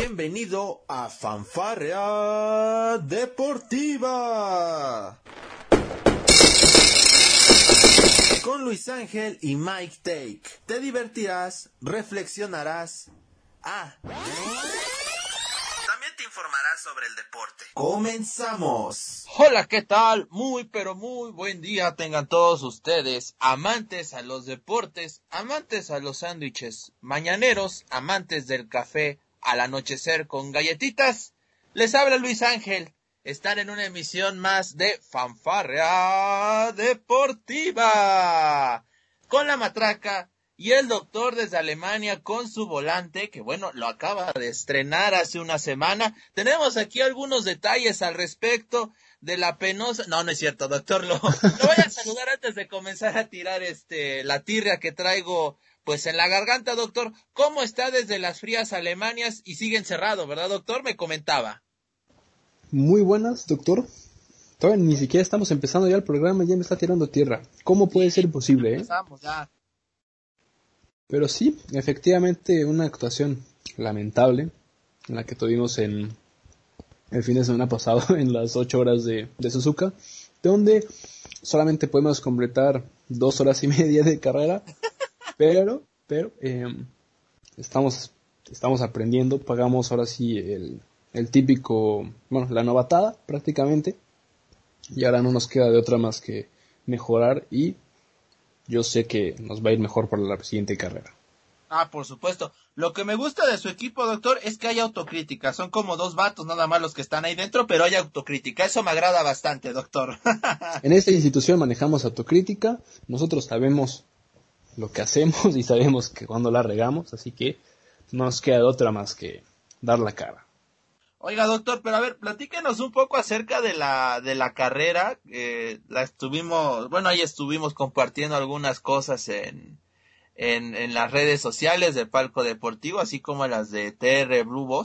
Bienvenido a Fanfarrea Deportiva. Con Luis Ángel y Mike Take. Te divertirás, reflexionarás. Ah. También te informarás sobre el deporte. Comenzamos. Hola, ¿qué tal? Muy, pero muy buen día tengan todos ustedes, amantes a los deportes, amantes a los sándwiches, mañaneros, amantes del café, al anochecer con galletitas. Les habla Luis Ángel. Están en una emisión más de Fanfarrea Deportiva. Con la matraca y el doctor desde Alemania con su volante, que bueno, lo acaba de estrenar hace una semana. Tenemos aquí algunos detalles al respecto de la penosa. No, no es cierto, doctor. Lo, lo voy a saludar antes de comenzar a tirar este la tirria que traigo pues en la garganta, doctor. ¿Cómo está desde las frías Alemanias y sigue encerrado, verdad, doctor? Me comentaba. Muy buenas, doctor. Todavía ni siquiera estamos empezando ya el programa y ya me está tirando tierra. ¿Cómo puede ser posible, eh? Empezamos ya. Pero sí, efectivamente, una actuación lamentable en la que tuvimos en el fin de semana pasado, en las ocho horas de, de Suzuka, donde solamente podemos completar dos horas y media de carrera, pero, pero, eh, estamos, estamos aprendiendo, pagamos ahora sí el, el típico, bueno, la novatada prácticamente, y ahora no nos queda de otra más que mejorar y yo sé que nos va a ir mejor para la siguiente carrera. Ah, por supuesto. Lo que me gusta de su equipo, doctor, es que hay autocrítica. Son como dos vatos nada más los que están ahí dentro, pero hay autocrítica. Eso me agrada bastante, doctor. en esta institución manejamos autocrítica. Nosotros sabemos lo que hacemos y sabemos que cuando la regamos, así que no nos queda otra más que dar la cara. Oiga, doctor, pero a ver, platíquenos un poco acerca de la, de la carrera. La estuvimos, bueno, ahí estuvimos compartiendo algunas cosas en, en, las redes sociales del palco deportivo, así como las de TR Blue.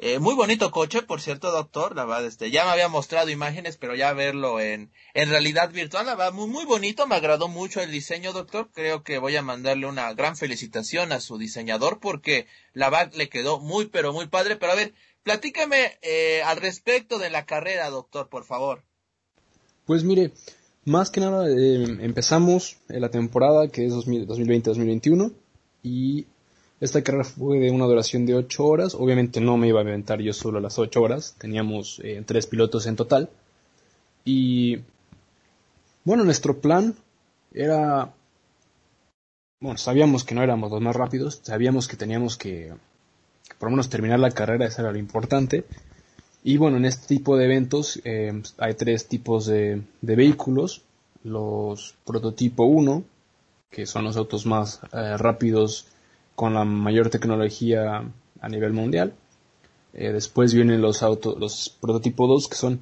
Eh, muy bonito coche, por cierto, doctor. La este, ya me había mostrado imágenes, pero ya verlo en, en realidad virtual, la muy, muy bonito. Me agradó mucho el diseño, doctor. Creo que voy a mandarle una gran felicitación a su diseñador porque la verdad le quedó muy, pero muy padre. Pero a ver, platícame eh, al respecto de la carrera, doctor, por favor. Pues mire, más que nada eh, empezamos la temporada que es 2020-2021 y esta carrera fue de una duración de 8 horas. Obviamente no me iba a aventar yo solo las 8 horas. Teníamos eh, tres pilotos en total. Y bueno, nuestro plan era... Bueno, sabíamos que no éramos los más rápidos. Sabíamos que teníamos que, que por lo menos terminar la carrera. Eso era lo importante. Y bueno, en este tipo de eventos eh, hay tres tipos de, de, vehículos. Los prototipo 1, que son los autos más eh, rápidos con la mayor tecnología a nivel mundial. Eh, después vienen los autos, los prototipo 2 que son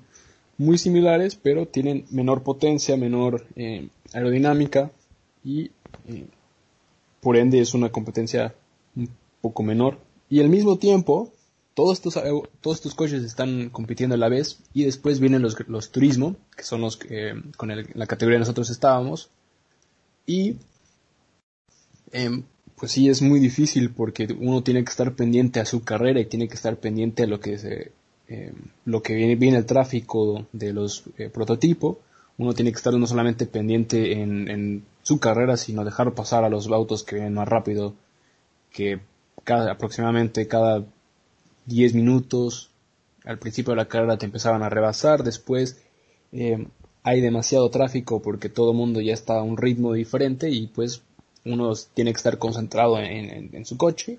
muy similares, pero tienen menor potencia, menor eh, aerodinámica y eh, por ende es una competencia un poco menor. Y al mismo tiempo, todos estos, todos estos coches están compitiendo a la vez y después vienen los, los turismo, que son los que con el, la categoría nosotros estábamos. Y em, pues sí es muy difícil porque uno tiene que estar pendiente a su carrera y tiene que estar pendiente a lo que se, eh, lo que viene, viene el tráfico de los eh, prototipos. Uno tiene que estar no solamente pendiente en, su carrera, sino dejar pasar a los autos que vienen más rápido, que cada, aproximadamente cada 10 minutos al principio de la carrera te empezaban a rebasar, después eh, hay demasiado tráfico porque todo el mundo ya está a un ritmo diferente y pues uno tiene que estar concentrado en, su coche.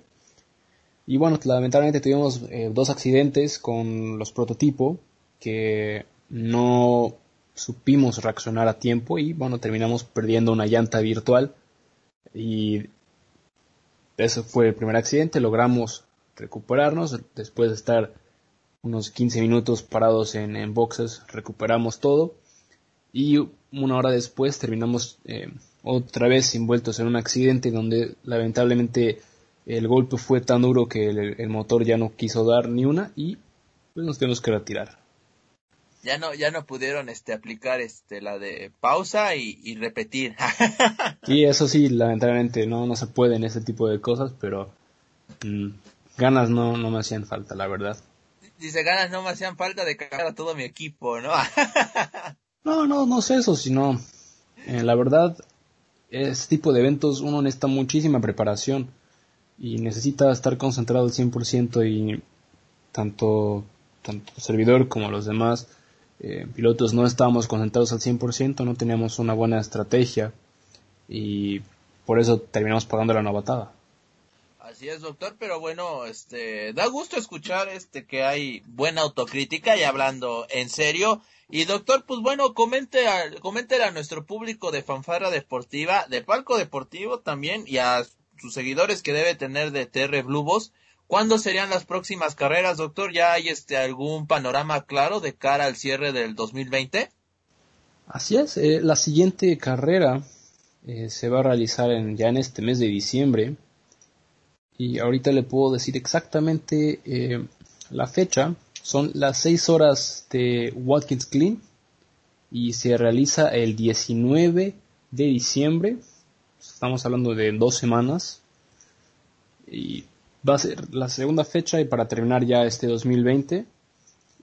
Y bueno, lamentablemente tuvimos eh, dos accidentes con los prototipos que no supimos reaccionar a tiempo y bueno, terminamos perdiendo una llanta virtual. Y ese fue el primer accidente, logramos recuperarnos. Después de estar unos 15 minutos parados en, en boxes, recuperamos todo. Y una hora después terminamos eh, otra vez envueltos en un accidente donde lamentablemente el golpe fue tan duro que el, el, motor ya no quiso dar ni una y pues nos tenemos que retirar. Ya no, ya no pudieron este aplicar este la de pausa y, y repetir. y eso sí, lamentablemente no, no se puede en ese tipo de cosas, pero mm, ganas no, no me hacían falta, la verdad. Dice, ganas no me hacían falta de cagar a todo mi equipo, ¿no? no, no, no es eso, sino, eh, la verdad, este tipo de eventos uno necesita muchísima preparación y necesita estar concentrado al 100% y tanto, tanto el servidor como los demás eh, pilotos no estábamos concentrados al 100%, no teníamos una buena estrategia y por eso terminamos pagando la novatada. Así es, doctor, pero bueno, este, da gusto escuchar este que hay buena autocrítica y hablando en serio. Y doctor, pues bueno, comente a, comente a nuestro público de Fanfarra Deportiva, de Palco Deportivo también y a sus seguidores que debe tener de TR Blue ¿Cuándo serían las próximas carreras, doctor? ¿Ya hay este algún panorama claro de cara al cierre del 2020? Así es, eh, la siguiente carrera eh, se va a realizar en, ya en este mes de diciembre y ahorita le puedo decir exactamente eh, la fecha. Son las 6 horas de Watkins Clean y se realiza el 19 de diciembre. Estamos hablando de dos semanas. Y va a ser la segunda fecha y para terminar ya este 2020.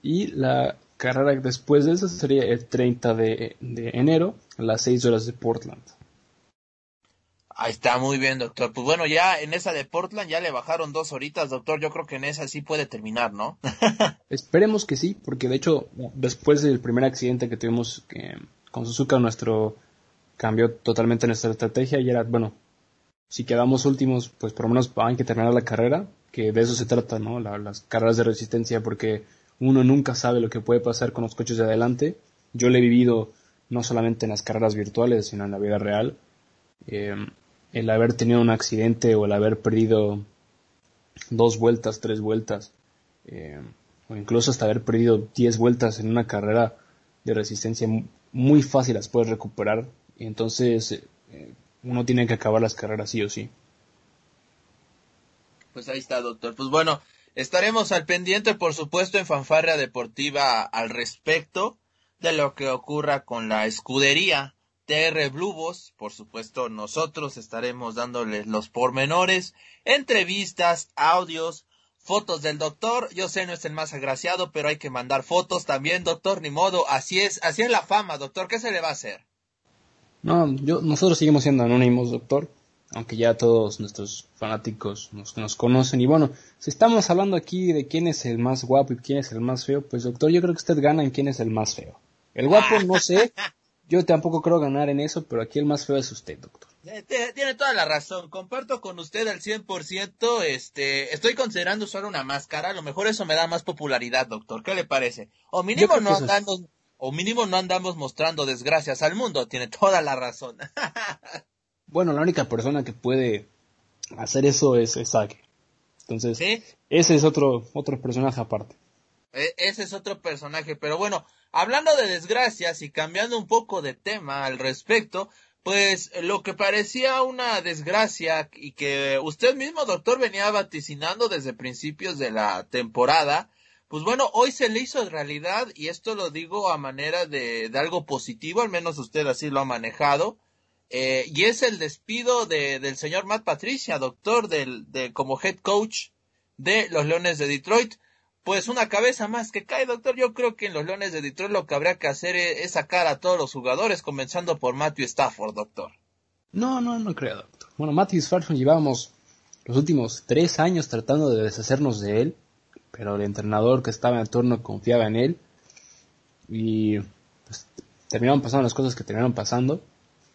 Y la carrera después de eso sería el 30 de, enero las 6 horas de Portland. Ahí está, muy bien, doctor. Pues bueno, ya en esa de Portland ya le bajaron dos horitas, doctor. Yo creo que en esa sí puede terminar, ¿no? Esperemos que sí, porque de hecho, después del primer accidente que tuvimos con Suzuka, nuestro cambió totalmente nuestra estrategia y era, bueno, si quedamos últimos, pues por lo menos hay que terminar la carrera, que de eso se trata, ¿no? las carreras de resistencia, porque uno nunca sabe lo que puede pasar con los coches de adelante. Yo lo he vivido no solamente en las carreras virtuales, sino en la vida real. Em, el haber tenido un accidente o el haber perdido dos vueltas, tres vueltas, em, o incluso hasta haber perdido diez vueltas en una carrera de resistencia, muy fácil las puedes recuperar. Y entonces, eh, uno tiene que acabar las carreras sí o sí. Pues ahí está, doctor. Pues bueno, estaremos al pendiente, por supuesto, en Fanfarria Deportiva al respecto de lo que ocurra con la escudería TR Blubos. Por supuesto, nosotros estaremos dándoles los pormenores, entrevistas, audios, fotos del doctor. Yo sé no es el más agraciado, pero hay que mandar fotos también, doctor, ni modo. Así es, así es la fama, doctor. ¿Qué se le va a hacer? No, yo, nosotros seguimos siendo anónimos, doctor, aunque ya todos nuestros fanáticos nos, nos conocen. Y bueno, si estamos hablando aquí de quién es el más guapo y quién es el más feo, pues doctor, yo creo que usted gana en quién es el más feo. El guapo no sé, yo tampoco creo ganar en eso, pero aquí el más feo es usted, doctor. Tiene toda la razón, comparto con usted al 100%, este, estoy considerando usar una máscara, a lo mejor eso me da más popularidad, doctor, ¿qué le parece? O mínimo no andando, o mínimo no andamos mostrando desgracias al mundo, tiene toda la razón. bueno, la única persona que puede hacer eso es Sage. Entonces, ese es otro, otro personaje aparte. E, ese es otro personaje, pero bueno, hablando de desgracias y cambiando un poco de tema al respecto, pues lo que parecía una desgracia y que usted mismo, doctor, venía vaticinando desde principios de la temporada, pues bueno, hoy se le hizo realidad y esto lo digo a manera de, de algo positivo, al menos usted así lo ha manejado. Eh, y es el despido de, del señor Matt Patricia, doctor, del, de, como head coach de los Leones de Detroit. Pues una cabeza más que cae, doctor. Yo creo que en los Leones de Detroit lo que habría que hacer es, sacar a todos los jugadores, comenzando por Matthew Stafford, doctor. No, no, no creo, doctor. Bueno, Matthew Stafford llevábamos los últimos tres años tratando de deshacernos de él pero el entrenador que estaba en turno confiaba en él y pues, terminaron pasando las cosas que terminaron pasando.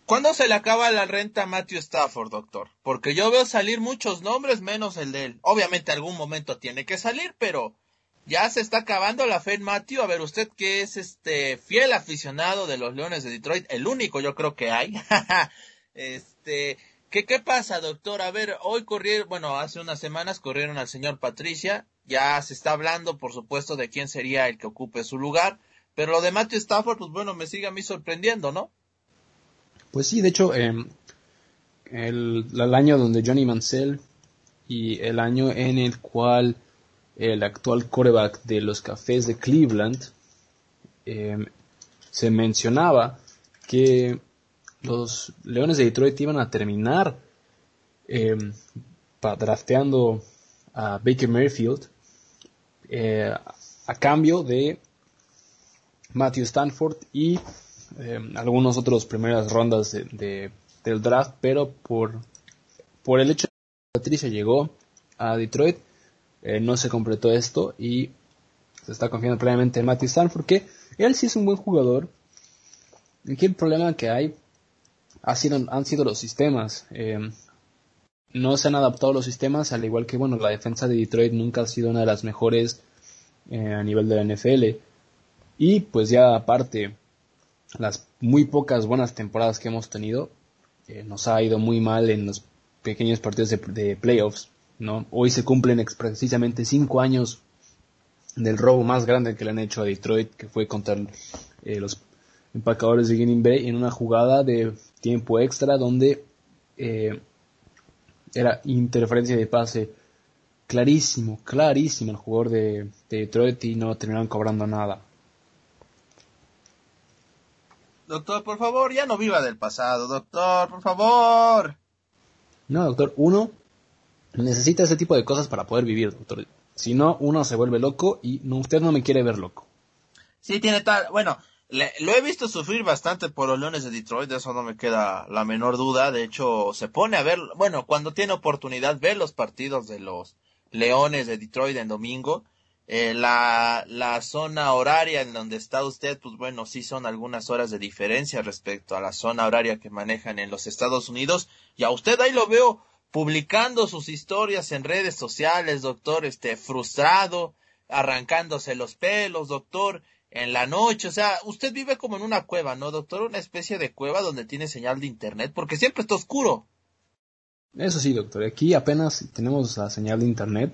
¿Cuándo se le acaba la renta a Matthew Stafford, doctor? Porque yo veo salir muchos nombres menos el de él. Obviamente algún momento tiene que salir, pero ya se está acabando la fe en Matthew. A ver, usted que es este fiel aficionado de los Leones de Detroit, el único yo creo que hay. este, ¿qué, ¿qué pasa, doctor? A ver, hoy corrieron, bueno, hace unas semanas corrieron al señor Patricia ya se está hablando, por supuesto, de quién sería el que ocupe su lugar. Pero lo de Matthew Stafford, pues bueno, me sigue a mí sorprendiendo, ¿no? Pues sí, de hecho, em, el, año donde Johnny Mansell y el año en el cual el actual coreback de los Cafés de Cleveland em, se mencionaba que los Leones de Detroit iban a terminar eh, drafteando a Baker Mayfield eh, a cambio de Matthew Stanford y eh, algunos otros primeras rondas de, del draft, pero por, por el hecho de que Patricia llegó a Detroit, eh, no se completó esto y se está confiando plenamente en Matthew Stanford, que él sí es un buen jugador. Aquí el problema que hay ha sido, han sido los sistemas. Eh, no se han adaptado los sistemas, al igual que bueno, la defensa de Detroit nunca ha sido una de las mejores a nivel de la NFL. Y pues ya aparte, las muy pocas buenas temporadas que hemos tenido, eh, nos ha ido muy mal en los pequeños partidos de, playoffs. ¿No? Hoy se cumplen precisamente cinco años del robo más grande que le han hecho a Detroit, que fue contra eh, los empacadores de Green Bay en una jugada de tiempo extra donde eh, era interferencia de pase clarísimo, clarísimo el jugador de, de Detroit y no terminaron cobrando nada. Doctor, por favor, ya no viva del pasado, doctor, por favor. No, doctor, uno necesita ese tipo de cosas para poder vivir, doctor. Si no, uno se vuelve loco y no, usted no me quiere ver loco. Sí, tiene tal, bueno, lo he visto sufrir bastante por los Leones de Detroit, de eso no me queda la menor duda. De hecho, se pone a ver, bueno, cuando tiene oportunidad, ver los partidos de los Leones de Detroit en domingo eh, la, la zona horaria en donde está usted, pues bueno, sí son algunas horas de diferencia respecto a la zona horaria que manejan en los Estados Unidos. Y a usted ahí lo veo publicando sus historias en redes sociales, doctor, este, frustrado, arrancándose los pelos, doctor, en la noche. O sea, usted vive como en una cueva, ¿no, doctor? Una especie de cueva donde tiene señal de internet, porque siempre está oscuro. Eso sí, doctor. Aquí apenas tenemos la señal de internet.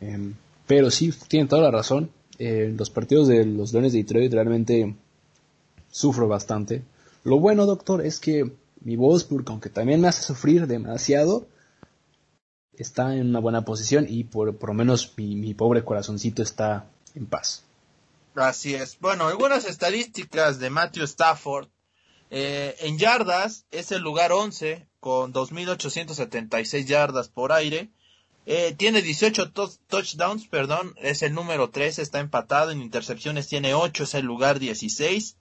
Em, pero sí, tienen toda la razón. Eh, los partidos de los Leones de Detroit realmente sufro bastante. Lo bueno, doctor, es que mi Wolfsburg, aunque también me hace sufrir demasiado, está en una buena posición y por, por lo menos mi, pobre corazoncito está en paz. Así es. Bueno, algunas estadísticas de Matthew Stafford. Eh, en yardas es el lugar 11 con 2.876 yardas por aire. Eh, tiene 18 touchdowns, perdón, es el número 3, está empatado. En intercepciones tiene 8, es el lugar 16.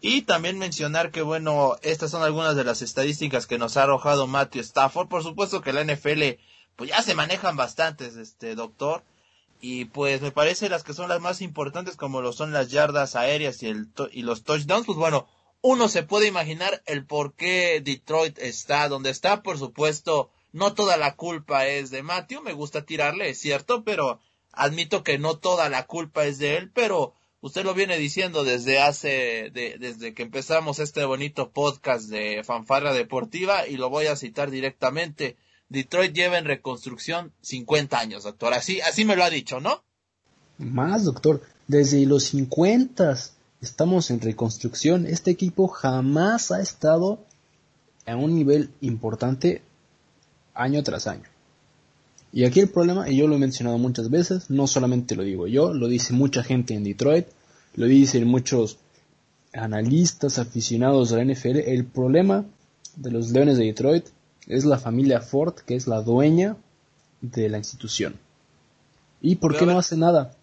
Y también mencionar que, bueno, estas son algunas de las estadísticas que nos ha arrojado Matthew Stafford. Por supuesto que la NFL, pues ya se manejan bastantes, este doctor. Y pues me parece las que son las más importantes, como lo son las yardas aéreas y, el y los touchdowns, pues bueno, uno se puede imaginar el por qué Detroit está donde está. Por supuesto, no toda la culpa es de Matthew, me gusta tirarle, es cierto, pero admito que no toda la culpa es de él, pero usted lo viene diciendo desde hace, desde que empezamos este bonito podcast de fanfarra deportiva y lo voy a citar directamente. Detroit lleva en reconstrucción 50 años, doctor. Así, así me lo ha dicho, ¿no? Más, doctor. Desde los 50 estamos en reconstrucción. Este equipo jamás ha estado a un nivel importante año tras año. Y aquí el problema, y yo lo he mencionado muchas veces, no solamente lo digo yo, lo dice mucha gente en Detroit, lo dicen muchos analistas aficionados a la NFL, el problema de los Leones de Detroit es la familia Ford, que es la dueña de la institución. ¿Y por qué no hace nada?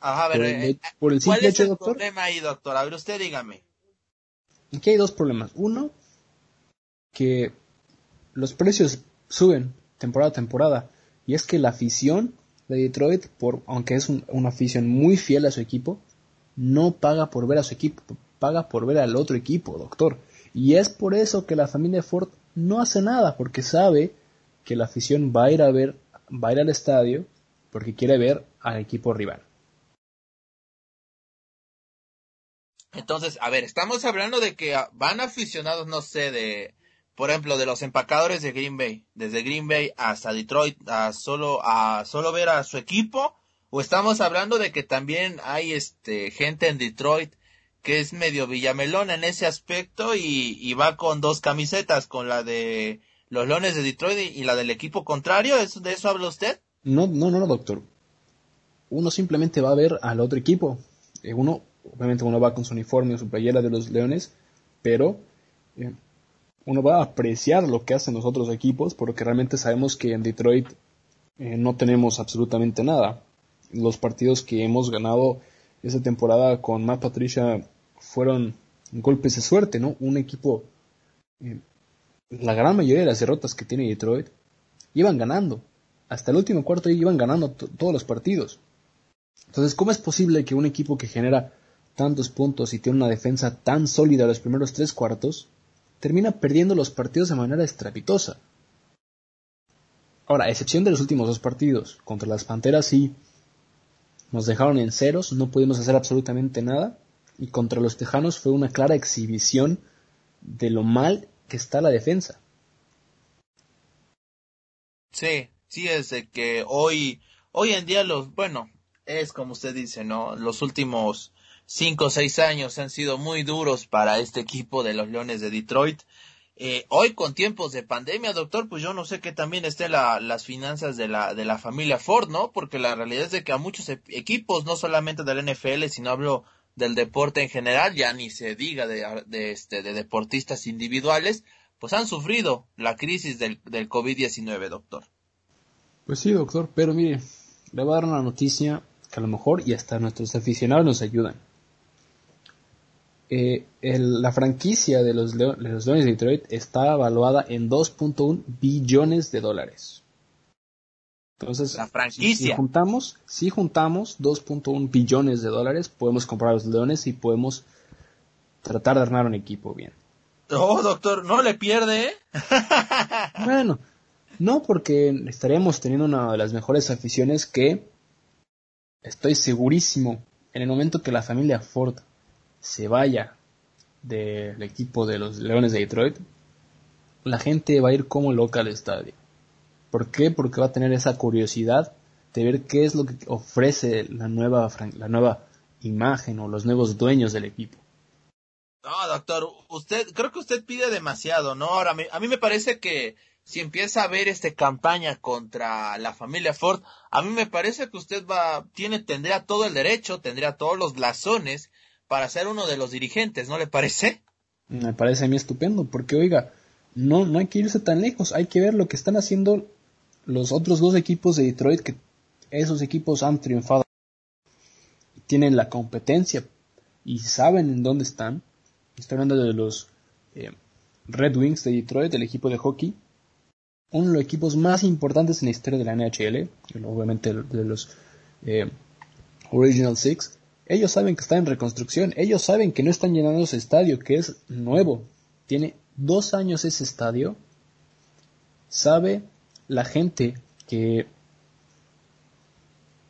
Ajá, a ver, eh, ¿cuál es el problema ahí, doctor? A ver, usted dígame. Aquí hay dos problemas. Uno, que los precios suben temporada a temporada. Y es que la afición de Detroit, por, aunque es una afición muy fiel a su equipo, no paga por ver a su equipo, paga por ver al otro equipo, doctor. Y es por eso que la familia Ford no hace nada, porque sabe que la afición va a ir a ver, va a ir al estadio porque quiere ver al equipo rival. Entonces, a ver, estamos hablando de que van aficionados, no sé, de por ejemplo, de los empacadores de Green Bay, desde Green Bay hasta Detroit, a solo, a solo ver a su equipo, o estamos hablando de que también hay este gente en Detroit que es medio villamelón en ese aspecto y, va con dos camisetas, con la de los Leones de Detroit y, la del equipo contrario, ¿de eso habla usted? No, no, no, doctor. Uno simplemente va a ver al otro equipo. Eh, uno, obviamente uno va con su uniforme o su playera de los Leones, pero eh, uno va a apreciar lo que hacen los otros equipos, porque realmente sabemos que en Detroit eh, no tenemos absolutamente nada. Los partidos que hemos ganado esta temporada con Matt Patricia fueron golpes de suerte, ¿no? Un equipo, eh, la gran mayoría de las derrotas que tiene Detroit, iban ganando. Hasta el último cuarto iban ganando todos los partidos. Entonces, ¿cómo es posible que un equipo que genera tantos puntos y tiene una defensa tan sólida los primeros tres cuartos, termina perdiendo los partidos de manera estrepitosa? Ahora, a excepción de los últimos dos partidos, contra las Panteras sí nos dejaron en ceros, no pudimos hacer absolutamente nada, y contra los Tejanos fue una clara exhibición de lo mal que está la defensa. Sí, sí es de que hoy, hoy en día los, bueno, es como usted dice, ¿no? Los últimos cinco o seis años han sido muy duros para este equipo de los Leones de Detroit. Eh, hoy con tiempos de pandemia, doctor, pues yo no sé qué también estén las finanzas de la, de la familia Ford, ¿no? Porque la realidad es de que a muchos e, equipos, no solamente del NFL, sino hablo del deporte en general, ya ni se diga de, de, este, de deportistas individuales, pues han sufrido la crisis del, del COVID-19, doctor. Pues sí, doctor, pero mire, le voy a dar una noticia que a lo mejor y hasta nuestros aficionados nos ayudan. Eh, la franquicia de los, Leones de Detroit está evaluada en 2.1 billones de dólares. Entonces, la franquicia. Si, juntamos, si juntamos 2.1 billones de dólares, podemos comprar a los Leones y podemos tratar de armar un equipo bien. Oh, doctor, no le pierde. ¿eh? bueno, no porque estaremos teniendo una de las mejores aficiones que estoy segurísimo en el momento que la familia Ford se vaya del equipo de los Leones de Detroit, la gente va a ir como loca al estadio. ¿Por qué? Porque va a tener esa curiosidad de ver qué es lo que ofrece la nueva, la nueva imagen o los nuevos dueños del equipo. No, doctor, usted, creo que usted pide demasiado, ¿no? Ahora, a mí me parece que si empieza a ver esta campaña contra la familia Ford, a mí me parece que usted va, tiene, tendría todo el derecho, tendría todos los blasones para ser uno de los dirigentes, ¿no le parece? Me parece a mí estupendo, porque oiga, no, no hay que irse tan lejos, hay que ver lo que están haciendo los otros dos equipos de Detroit, que esos equipos han triunfado, tienen la competencia y saben en dónde están. Estoy hablando de los eh, Red Wings de Detroit, el equipo de hockey, uno de los equipos más importantes en la historia de la NHL, obviamente de los eh, Original Six, ellos saben que está en reconstrucción, ellos saben que no están llenando ese estadio, que es nuevo, tiene dos años ese estadio, sabe la gente que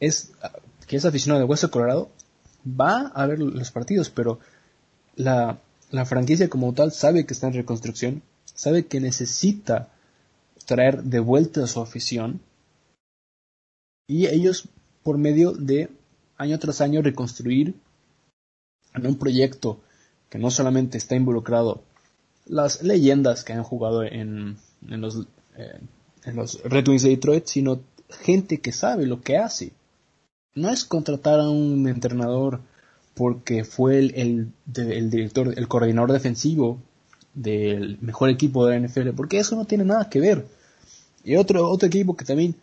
es, que es aficionado de Hueso Colorado, va a ver los partidos, pero la, la franquicia como tal sabe que está en reconstrucción, sabe que necesita traer de vuelta a su afición. Y ellos por medio de año tras año reconstruir en un proyecto que no solamente está involucrado las leyendas que han jugado en, en, los, eh, en los Red Wings de Detroit, sino gente que sabe lo que hace. No es contratar a un entrenador porque fue el, el, el director, el coordinador defensivo del mejor equipo de la NFL, porque eso no tiene nada que ver. Y otro, otro equipo que también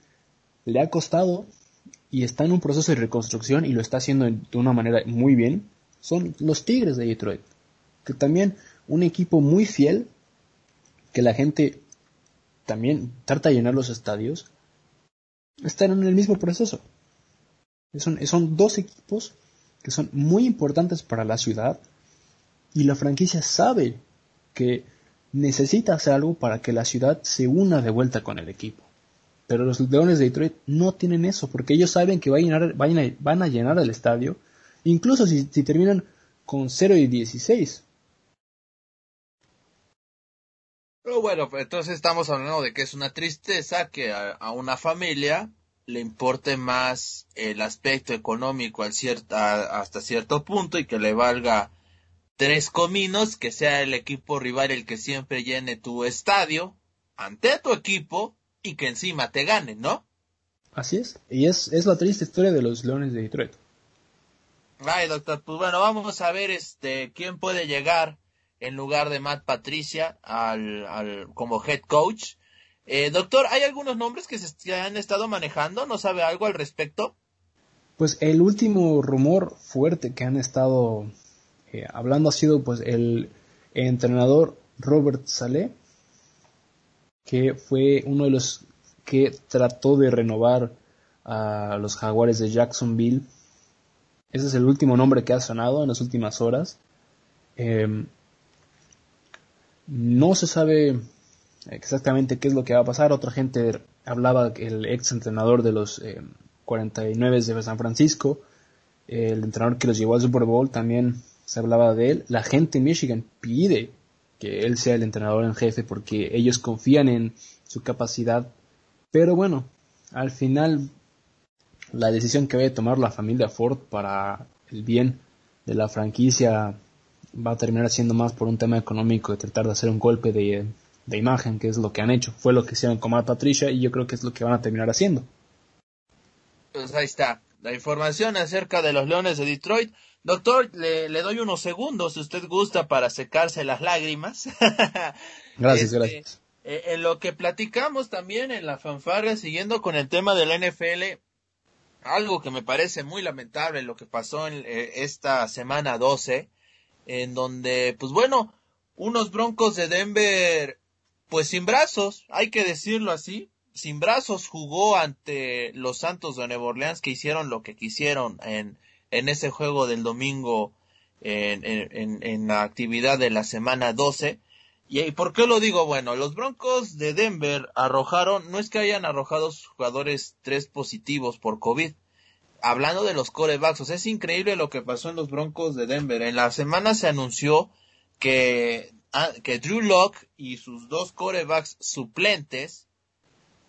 le ha costado y está en un proceso de reconstrucción y lo está haciendo de una manera muy bien, son los Tigres de Detroit. Que también un equipo muy fiel, que la gente también trata de llenar los estadios, están en el mismo proceso. Son, son dos equipos que son muy importantes para la ciudad y la franquicia sabe que necesita hacer algo para que la ciudad se una de vuelta con el equipo. Pero los Leones de Detroit no tienen eso, porque ellos saben que van a llenar, van a, llenar el estadio, incluso si, terminan con 0 y 16. Pero bueno, pues, entonces estamos hablando de que es una tristeza que a, una familia le importe más el aspecto económico al hasta cierto punto y que le valga tres cominos, que sea el equipo rival el que siempre llene tu estadio ante tu equipo y que encima te gane, ¿no? Así es, y es, es la triste historia de los Leones de Detroit. Ay, doctor, pues bueno, vamos a ver este quién puede llegar en lugar de Matt Patricia al, al como head coach. Eh, doctor, ¿hay algunos nombres que se han estado manejando? ¿No sabe algo al respecto? Pues el último rumor fuerte que han estado eh, hablando ha sido pues el entrenador Robert Saleh, que fue uno de los que trató de renovar a los jaguares de Jacksonville. Ese es el último nombre que ha sonado en las últimas horas. Em, no se sabe exactamente qué es lo que va a pasar. Otra gente hablaba el ex entrenador de los 49 em, de San Francisco, el entrenador que los llevó al Super Bowl, también se hablaba de él. La gente en Michigan pide que él sea el entrenador en jefe porque ellos confían en su capacidad. Pero bueno, al final la decisión que va a tomar la familia Ford para el bien de la franquicia va a terminar siendo más por un tema económico de tratar de hacer un golpe de, imagen, que es lo que han hecho. Fue lo que hicieron con Matt Patricia y yo creo que es lo que van a terminar haciendo. Pues ahí está, la información acerca de los Leones de Detroit. Doctor, le, doy unos segundos, si usted gusta, para secarse las lágrimas. gracias, este, gracias. Eh, en lo que platicamos también en la fanfarria, siguiendo con el tema del NFL, algo que me parece muy lamentable lo que pasó en eh, esta semana 12, en donde, pues bueno, unos Broncos de Denver, pues sin brazos, hay que decirlo así, sin brazos jugó ante los Santos de Nueva Orleans que hicieron lo que quisieron en, en ese juego del domingo en, en, en la actividad de la semana 12. ¿Y por qué lo digo? Bueno, los Broncos de Denver arrojaron, no es que hayan arrojado jugadores tres positivos por COVID, hablando de los corebacks, o sea, es increíble lo que pasó en los Broncos de Denver. En la semana se anunció que, ah, que Drew Locke y sus dos corebacks suplentes,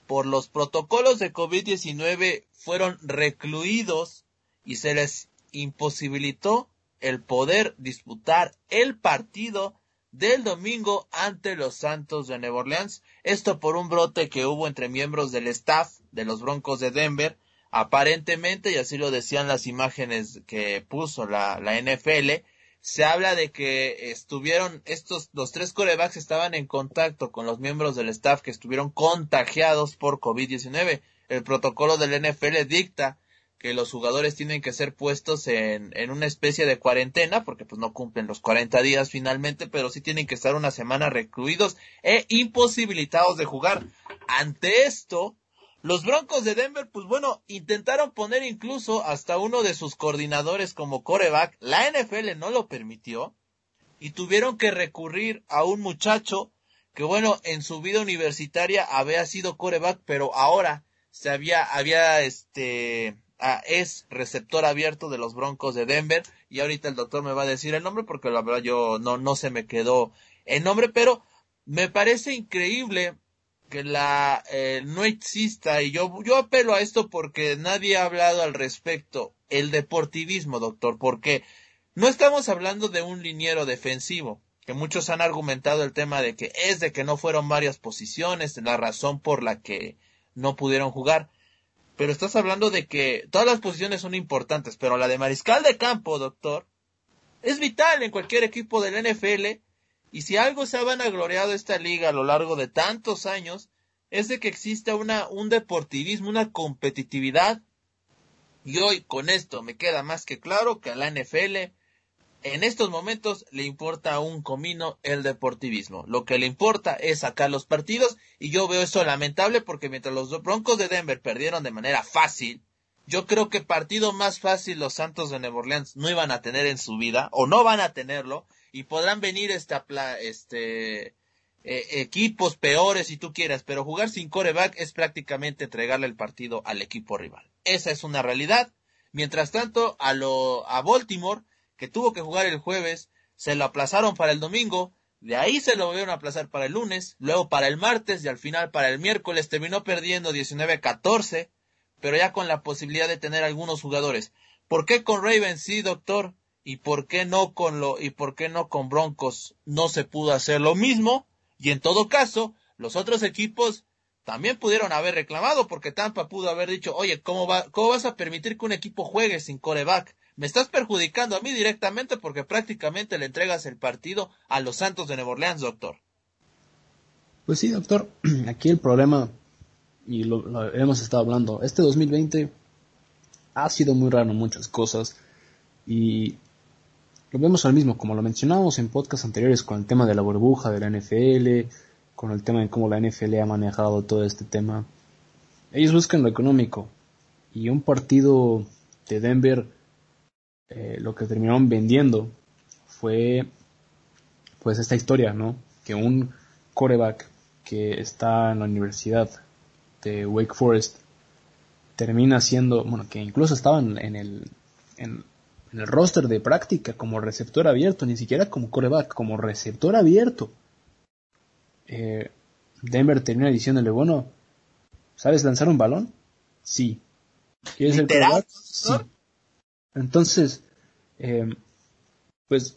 por los protocolos de COVID-19, fueron recluidos y se les imposibilitó el poder disputar el partido del domingo ante los Santos de Nueva Orleans. Esto por un brote que hubo entre miembros del staff de los Broncos de Denver Aparentemente, y así lo decían las imágenes que puso la, la NFL, se habla de que estuvieron estos, los tres corebacks estaban en contacto con los miembros del staff que estuvieron contagiados por COVID-19. El protocolo del NFL dicta que los jugadores tienen que ser puestos en, en una especie de cuarentena, porque pues no cumplen los 40 días finalmente, pero sí tienen que estar una semana recluidos e imposibilitados de jugar. Ante esto, los Broncos de Denver, pues bueno, intentaron poner incluso hasta uno de sus coordinadores como coreback. La NFL no lo permitió y tuvieron que recurrir a un muchacho que bueno, en su vida universitaria había sido coreback, pero ahora se había, había este, es receptor abierto de los Broncos de Denver. Y ahorita el doctor me va a decir el nombre porque la verdad yo no, no se me quedó el nombre, pero me parece increíble que la eh, no exista. Y yo yo apelo a esto porque nadie ha hablado al respecto. El deportivismo doctor porque no estamos hablando de un liniero defensivo que muchos han argumentado el tema de que es de que no fueron varias posiciones la razón por la que no pudieron jugar pero estás hablando de que todas las posiciones son importantes pero la de mariscal de campo doctor es vital en cualquier equipo del NFL y si algo se ha vanagloriado esta liga a lo largo de tantos años, es de que exista una, un deportivismo, una competitividad. Y hoy con esto me queda más que claro que a la NFL en estos momentos le importa un comino el deportivismo. Lo que le importa es sacar los partidos y yo veo eso lamentable porque mientras los Broncos de Denver perdieron de manera fácil, yo creo que partido más fácil los Santos de Nueva Orleans no iban a tener en su vida o no van a tenerlo y podrán venir este, eh, equipos peores si tú quieras, pero jugar sin coreback es prácticamente entregarle el partido al equipo rival. Esa es una realidad. Mientras tanto, a, lo, a Baltimore, que tuvo que jugar el jueves, se lo aplazaron para el domingo, de ahí se lo volvieron a aplazar para el lunes, luego para el martes y al final para el miércoles terminó perdiendo 19-14, pero ya con la posibilidad de tener algunos jugadores. ¿Por qué con Ravens sí, doctor? y por qué no con lo y por qué no con Broncos no se pudo hacer lo mismo y en todo caso los otros equipos también pudieron haber reclamado porque Tampa pudo haber dicho oye cómo va cómo vas a permitir que un equipo juegue sin coreback me estás perjudicando a mí directamente porque prácticamente le entregas el partido a los Santos de Nueva Orleans doctor Pues sí, doctor. Aquí el problema, y lo, hemos estado hablando, este 2020 ha sido muy raro en muchas cosas y lo vemos al mismo, como lo mencionamos en podcasts anteriores con el tema de la burbuja de la NFL, con el tema de cómo la NFL ha manejado todo este tema. Ellos buscan lo económico y un partido de Denver eh, lo que terminaron vendiendo fue pues esta historia, ¿no? Que un coreback que está en la universidad de Wake Forest termina siendo, bueno, que incluso estaba en, el, en, el roster de práctica como receptor abierto, ni siquiera como coreback, como receptor abierto. Eh, Denver termina diciéndole, bueno, ¿sabes lanzar un balón? Sí. ¿Quieres ser coreback? Sí. Entonces, eh, pues,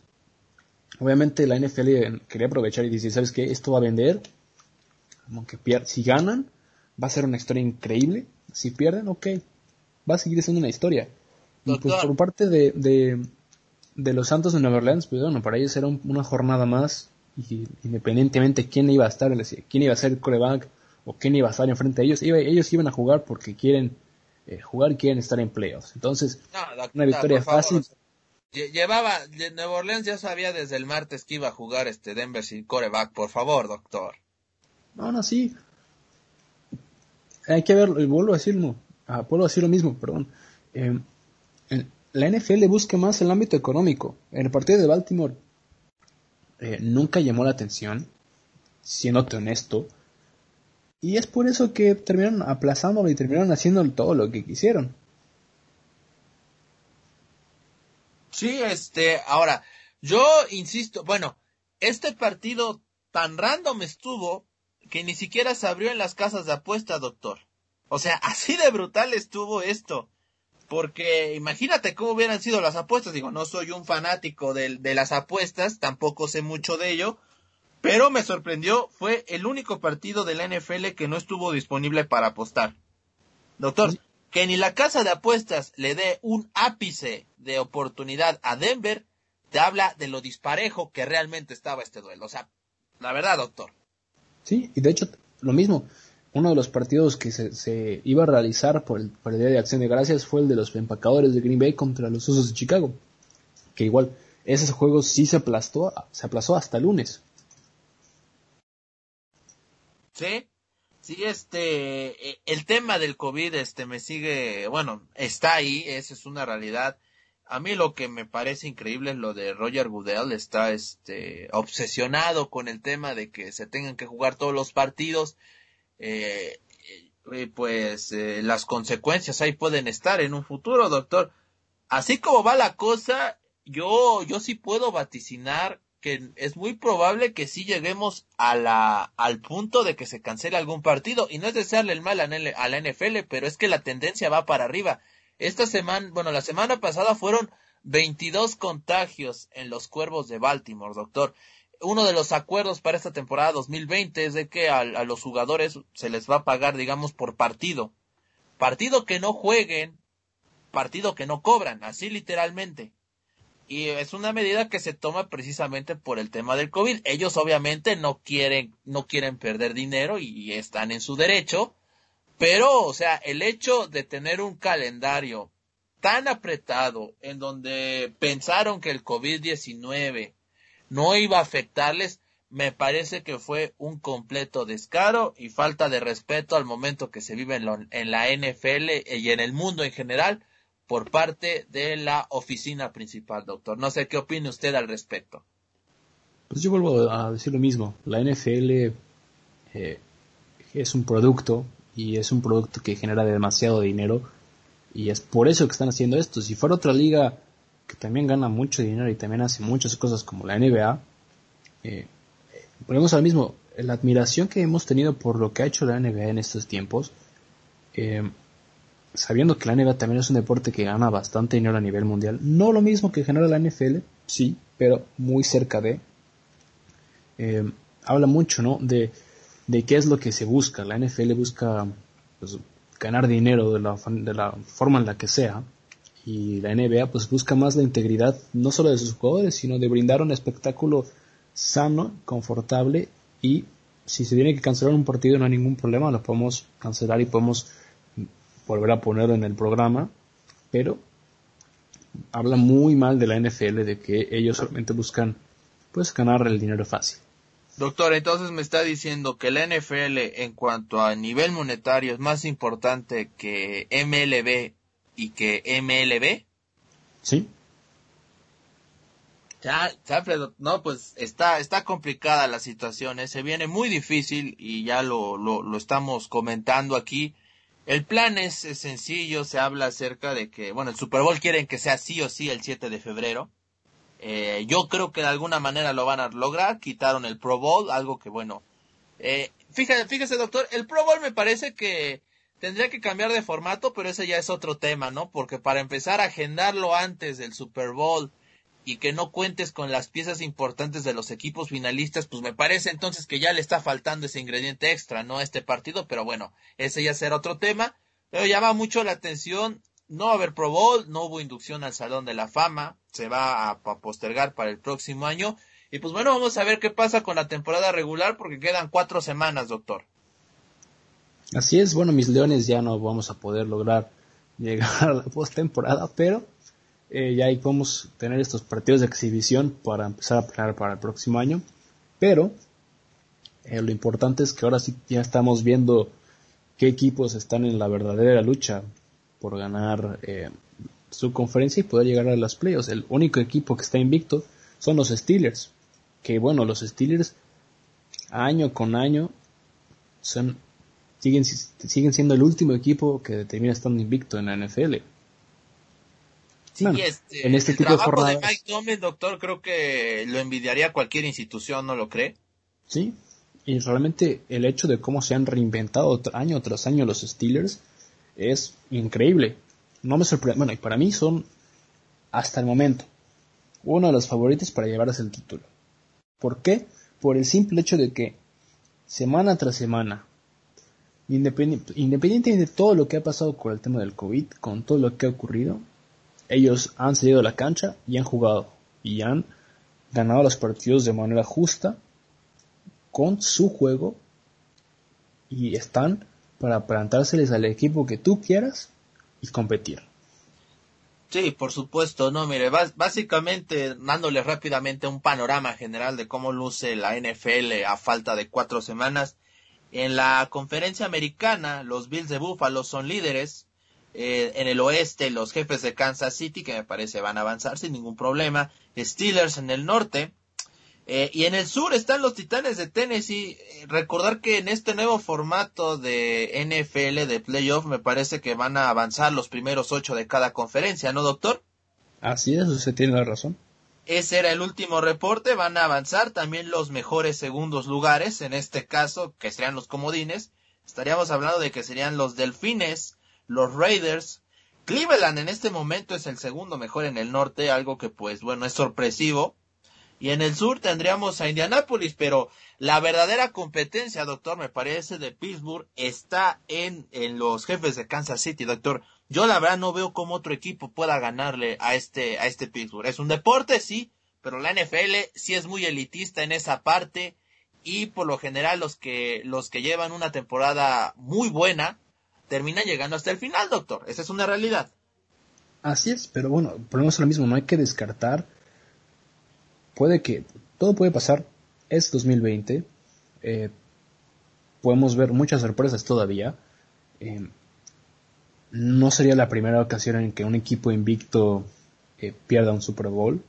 obviamente la NFL quería aprovechar y decir, ¿sabes qué? Esto va a vender. Como que si ganan, va a ser una historia increíble. Si pierden, ok. Va a seguir siendo una historia. Y pues por parte de, de, los Santos de Nueva Orleans, pues bueno, para ellos era una jornada más. Y independientemente quién iba a estar, quién iba a ser el coreback o quién iba a estar enfrente de ellos, ellos iban a jugar porque quieren eh, jugar quieren estar en playoffs. Entonces, una victoria fácil. Llevaba, Nueva Orleans ya sabía desde el martes que iba a jugar este Denver sin coreback, por favor, doctor. No, no, sí. Hay que ver, vuelvo a decirlo, ah, vuelvo a decir lo mismo, perdón. Eh, la NFL busca más el ámbito económico. En el partido de Baltimore eh, nunca llamó la atención, siéndote honesto. Y es por eso que terminaron aplazándolo y terminaron haciendo todo lo que quisieron. Sí, este, ahora, yo insisto, bueno, este partido tan random estuvo que ni siquiera se abrió en las casas de apuesta, doctor. O sea, así de brutal estuvo esto. Porque imagínate cómo hubieran sido las apuestas. Digo, no soy un fanático de, de las apuestas, tampoco sé mucho de ello. Pero me sorprendió, fue el único partido de la NFL que no estuvo disponible para apostar. Doctor, que ni la casa de apuestas le dé un ápice de oportunidad a Denver, te habla de lo disparejo que realmente estaba este duelo. O sea, la verdad, doctor. Sí, y de hecho, lo mismo. Uno de los partidos que se, iba a realizar por el, por el Día de Acción de Gracias fue el de los empacadores de Green Bay contra los Usos de Chicago. Que igual, ese juego sí se aplastó, se aplazó hasta el lunes. Sí, Sí, este, e, el tema del COVID, este, me sigue, bueno, está ahí, esa es una realidad. A mí lo que me parece increíble es lo de Roger Goodell, está, este, obsesionado con el tema de que se tengan que jugar todos los partidos, eh, pues, eh, las consecuencias ahí pueden estar en un futuro, doctor. Así como va la cosa, yo, yo sí puedo vaticinar que es muy probable que sí lleguemos a la, al punto de que se cancele algún partido. Y no es desearle el mal a, la NFL, pero es que la tendencia va para arriba. Esta semana, bueno, la semana pasada fueron 22 contagios en los cuervos de Baltimore, doctor. Uno de los acuerdos para esta temporada 2020 es de que a, a los jugadores se les va a pagar, digamos, por partido. Partido que no jueguen, partido que no cobran, así literalmente y es una medida que se toma precisamente por el tema del COVID. Ellos obviamente no quieren, no quieren perder dinero y están en su derecho, pero, o sea, el hecho de tener un calendario tan apretado en donde pensaron que el COVID-19 no iba a afectarles, me parece que fue un completo descaro y falta de respeto al momento que se vive en, en la NFL y en el mundo en general por parte de la oficina principal, doctor. No sé qué opine usted al respecto. Pues yo vuelvo a decir lo mismo. La NFL eh, es un producto y es un producto que genera demasiado dinero y es por eso que están haciendo esto. Si fuera otra liga que también gana mucho dinero y también hace muchas cosas como la NBA, eh, ponemos al mismo, la admiración que hemos tenido por lo que ha hecho la NBA en estos tiempos, eh, sabiendo que la NBA también es un deporte que gana bastante dinero a nivel mundial, no lo mismo que genera la NFL, sí, pero muy cerca de, eh, habla mucho, ¿no? De, de qué es lo que se busca. La NFL busca pues, ganar dinero de la, de la forma en la que sea, y la NBA pues busca más la integridad no solo de sus jugadores, sino de brindar un espectáculo sano, confortable y si se tiene que cancelar un partido no hay ningún problema, lo podemos cancelar y podemos volver a ponerlo en el programa, pero habla muy mal de la NFL de que ellos solamente buscan pues ganar el dinero fácil. Doctor, entonces me está diciendo que la NFL en cuanto a nivel monetario es más importante que MLB y que MLB. Sí. Ya, ya, no, pues está, está complicada la situación, ¿eh? se viene muy difícil y ya lo, lo, lo estamos comentando aquí. El plan es, sencillo, se habla acerca de que, bueno, el Super Bowl quieren que sea sí o sí el 7 de febrero. Eh, yo creo que de alguna manera lo van a lograr, quitaron el Pro Bowl, algo que bueno. Eh, fíjese, fíjese doctor, el Pro Bowl me parece que tendría que cambiar de formato, pero ese ya es otro tema, ¿no? Porque para empezar a agendarlo antes del Super Bowl, y que no cuentes con las piezas importantes de los equipos finalistas, pues me parece entonces que ya le está faltando ese ingrediente extra, ¿no? A este partido, pero bueno, ese ya será otro tema. Pero llama mucho la atención, no va a haber Pro Bowl, no hubo inducción al Salón de la Fama, se va a, postergar para el próximo año. Y pues bueno, vamos a ver qué pasa con la temporada regular, porque quedan cuatro semanas, doctor. Así es, bueno, mis leones ya no vamos a poder lograr llegar a la postemporada, pero eh, ya ahí podemos tener estos partidos de exhibición para empezar a planear para el próximo año. Pero eh, lo importante es que ahora sí ya estamos viendo qué equipos están en la verdadera lucha por ganar eh, su conferencia y poder llegar a las playoffs. El único equipo que está invicto son los Steelers. Que bueno, los Steelers año con año son, siguen, siguen siendo el último equipo que termina estando invicto en la NFL. Sí, este, en este el tipo trabajo de, Mike Tomlin, doctor, creo que lo envidiaría cualquier institución, ¿no lo cree? Sí, y realmente el hecho de cómo se han reinventado año tras año los Steelers es increíble. No me sorprende. Bueno, y para mí son, hasta el momento, uno de los favoritos para llevarse el título. ¿Por qué? Por el simple hecho de que semana tras semana, independientemente de todo lo que ha pasado con el tema del COVID, con todo lo que ha ocurrido, ellos han salido a la cancha y han jugado y han ganado los partidos de manera justa con su juego y están para plantárseles al equipo que tú quieras y competir. Sí, por supuesto, no, mire, básicamente dándole rápidamente un panorama general de cómo luce la NFL a falta de cuatro semanas. En la conferencia americana, los Bills de Buffalo son líderes, eh, en el oeste, los jefes de Kansas City, que me parece van a avanzar sin ningún problema. Steelers en el norte. Eh, y en el sur están los Titanes de Tennessee. Eh, recordar que en este nuevo formato de NFL de playoff me parece que van a avanzar los primeros ocho de cada conferencia, ¿no, doctor? Así es, usted tiene la razón. Ese era el último reporte. Van a avanzar también los mejores segundos lugares, en este caso, que serían los comodines. Estaríamos hablando de que serían los Delfines, los Raiders. Cleveland en este momento es el segundo mejor en el norte, algo que pues bueno es sorpresivo. Y en el sur tendríamos a Indianapolis, pero la verdadera competencia, doctor, me parece, de Pittsburgh está en, en los jefes de Kansas City, doctor. Yo la verdad no veo cómo otro equipo pueda ganarle a este, a este Pittsburgh. Es un deporte, sí, pero la NFL sí es muy elitista en esa parte y por lo general los que, los que llevan una temporada muy buena termina llegando hasta el final, doctor. Esa es una realidad. Así es, pero bueno, ponemos lo mismo, no hay que descartar. Puede que todo puede pasar. Es 2020. Eh, podemos ver muchas sorpresas todavía. Eh, no sería la primera ocasión en que un equipo invicto eh, pierda un Super Bowl.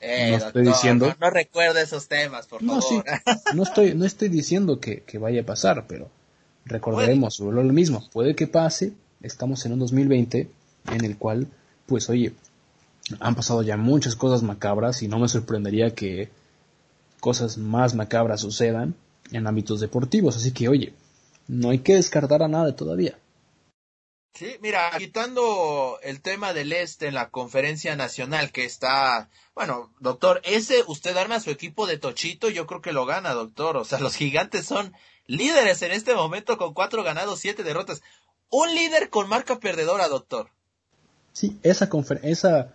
no estoy diciendo. No, recuerdo esos temas, por favor. no, estoy, no estoy diciendo que, que vaya a pasar, pero Recordaremos lo mismo, puede que pase, estamos en un 2020 en el cual, pues oye, han pasado ya muchas cosas macabras y no me sorprendería que cosas más macabras sucedan en ámbitos deportivos, así que oye, no hay que descartar a nada todavía. Sí, mira, quitando el tema del este en la conferencia nacional que está, bueno, doctor, ese usted arma su equipo de Tochito, yo creo que lo gana, doctor. O sea, los gigantes son líderes en este momento con cuatro ganados, siete derrotas. Un líder con marca perdedora, doctor. Sí, esa, esa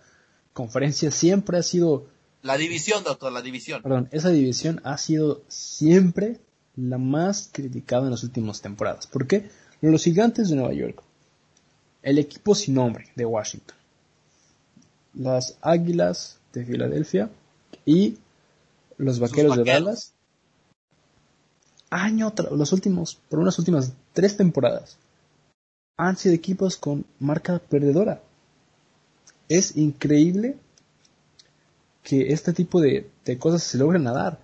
conferencia siempre ha sido... La división, doctor, la división. Perdón, esa división ha sido siempre la más criticada en las últimas temporadas. ¿Por qué? Los gigantes de Nueva York, el equipo sin nombre de Washington, las águilas de Filadelfia y los vaqueros, de Dallas. Año los últimos, por unas últimas tres temporadas, han sido equipos con marca perdedora. Es increíble que este tipo de, cosas se logren dar.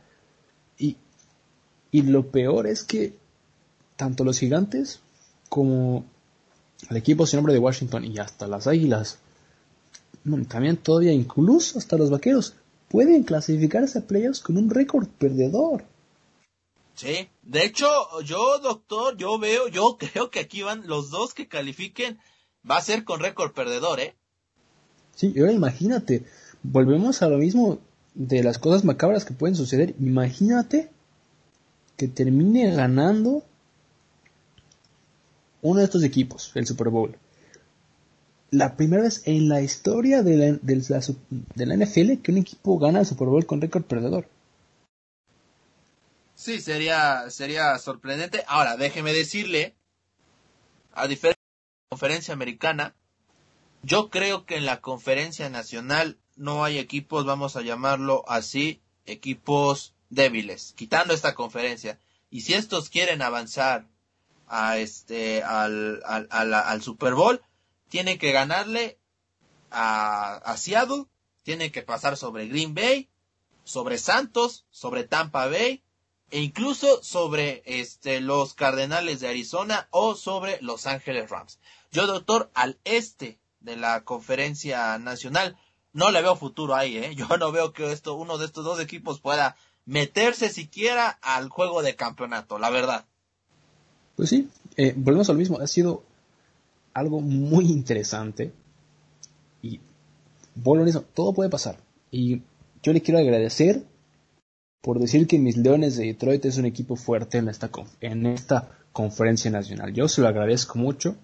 Y, y lo peor es que tanto los gigantes como el equipo sin nombre de Washington y hasta las águilas, también todavía incluso hasta los vaqueros, pueden clasificarse a playoffs con un récord perdedor. Sí, de hecho, yo, doctor, yo veo, yo creo que aquí van los dos que califiquen, va a ser con récord perdedor, ¿eh? Sí, ahora imagínate, volvemos a lo mismo de las cosas macabras que pueden suceder. Imagínate que termine ganando uno de estos equipos, el Super Bowl. La primera vez en la historia de la, de la, NFL que un equipo gana el Super Bowl con récord perdedor. Sí, sería, sería sorprendente. Ahora, déjeme decirle, a diferencia de la conferencia americana, yo creo que en la conferencia nacional no hay equipos, vamos a llamarlo así, equipos débiles, quitando esta conferencia. Y si estos quieren avanzar a este, al, al, al, Super Bowl, tienen que ganarle a, a Seattle, tienen que pasar sobre Green Bay, sobre Santos, sobre Tampa Bay, e incluso sobre este, los Cardenales de Arizona o sobre Los Ángeles Rams. Yo, doctor, al este de la conferencia nacional, no le veo futuro ahí, ¿eh? Yo no veo que esto, uno de estos dos equipos pueda meterse siquiera al juego de campeonato, la verdad. Pues sí, eh, volvemos al mismo, ha sido algo muy interesante y vuelvo a eso, todo puede pasar. Y yo le quiero agradecer por decir que mis Leones de Detroit es un equipo fuerte en esta, en esta conferencia nacional. Yo se lo agradezco mucho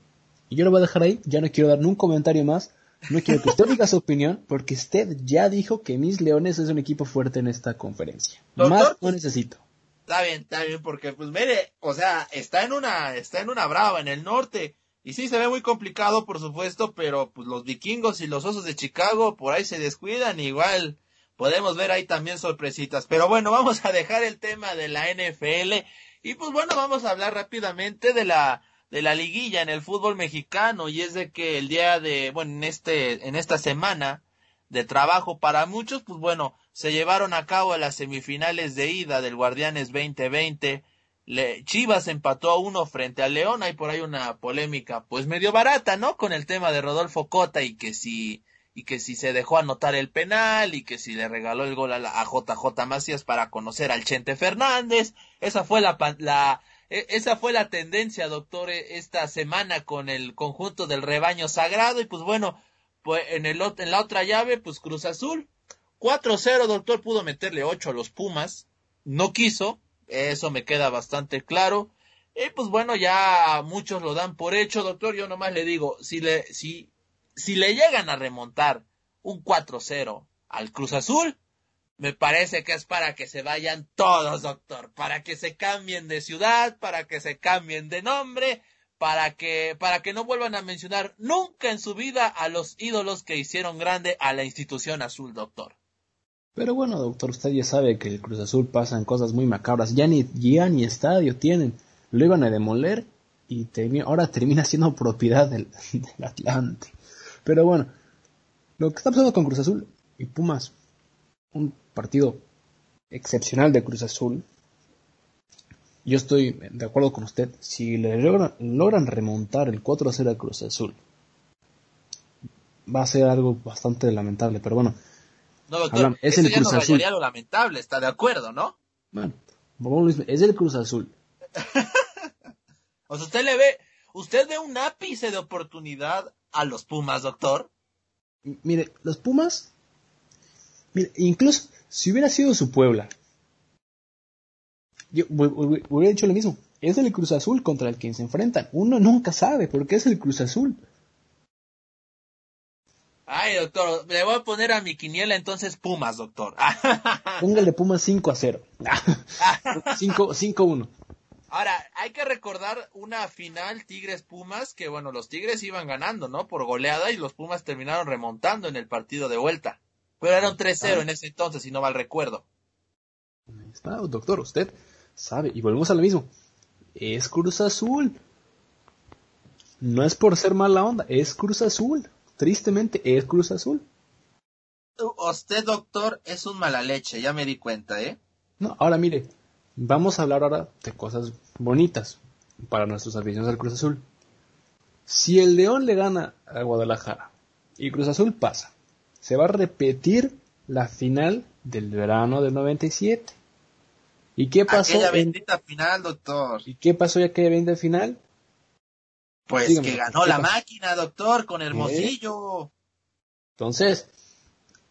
y yo lo voy a dejar ahí, ya no quiero dar un comentario más no quiero que usted diga su opinión porque usted ya dijo que mis Leones es un equipo fuerte en esta conferencia. Más no necesito. Está bien, está bien, porque pues mire, o sea, está en una, está en una brava en el norte. Y sí se ve muy complicado, por supuesto, pero pues los vikingos y los osos de Chicago por ahí se descuidan, igual podemos ver ahí también sorpresitas. Pero bueno, vamos a dejar el tema de la NFL y pues bueno, vamos a hablar rápidamente de la de la liguilla en el fútbol mexicano y es de que el día de, bueno, en este, en esta semana de trabajo para muchos, pues bueno, se llevaron a cabo las semifinales de ida del Guardianes 2020. Le, Chivas empató a uno frente a León, hay por ahí una polémica, pues medio barata, ¿no? Con el tema de Rodolfo Cota y que si, y que si se dejó anotar el penal y que si le regaló el gol a, a JJ Macías para conocer al Chente Fernández. Esa fue la, la, e, esa fue la tendencia, doctor, e, esta semana con el conjunto del rebaño sagrado. Y pues bueno, pues en, el, en la otra llave, pues Cruz Azul. 4-0, doctor, pudo meterle 8 a los Pumas. No quiso, eso me queda bastante claro. Y pues bueno, ya muchos lo dan por hecho, doctor. Yo nomás le digo, si le, si, si le llegan a remontar un 4-0 al Cruz Azul, me parece que es para que se vayan todos, doctor, para que se cambien de ciudad, para que se cambien de nombre, para que, para que no vuelvan a mencionar nunca en su vida a los ídolos que hicieron grande a la institución azul, doctor. Pero bueno, doctor, usted ya sabe que el Cruz Azul pasan cosas muy macabras, ya ni, ya ni estadio tienen, lo iban a demoler y ahora termina siendo propiedad del, del Atlante. Pero bueno, lo que está pasando con Cruz Azul y Pumas, un partido excepcional de Cruz Azul. Yo estoy de acuerdo con usted. Si le logran, remontar el 4-0 a Cruz Azul, va a ser algo bastante lamentable. Pero bueno, no, doctor, es el Cruz Azul. lo lamentable, está de acuerdo, ¿no? Bueno, es el Cruz Azul. o sea, usted le ve, usted ve un ápice de oportunidad a los Pumas, doctor. mire, los Pumas, mire, incluso si hubiera sido su Puebla, yo hubiera dicho lo mismo. Es el Cruz Azul contra el que se enfrentan. Uno nunca sabe por qué es el Cruz Azul. Ay, doctor, le voy a poner a mi quiniela entonces Pumas, doctor. Póngale Pumas 5 a 0. 5 1. Ahora, hay que recordar una final Tigres-Pumas, que bueno, los Tigres iban ganando, ¿no? Por goleada y los Pumas terminaron remontando en el partido de vuelta. Pero era un 3-0 en ese entonces, si no mal recuerdo. está, doctor, usted sabe, y volvemos a lo mismo. Es Cruz Azul. No es por ser mala onda, es Cruz Azul. Tristemente, es Cruz Azul. Usted, doctor, es un mala leche, ya me di cuenta, ¿eh? No, ahora mire, Vamos a hablar ahora de cosas bonitas para nuestros aficionados del Cruz Azul. Si el León le gana a Guadalajara y Cruz Azul pasa, se va a repetir la final del verano del 97. ¿Y qué pasó? Aquella bendita final, doctor. ¿Y qué pasó ya aquella bendita final? Pues que ganó la máquina, doctor, con Hermosillo. Entonces,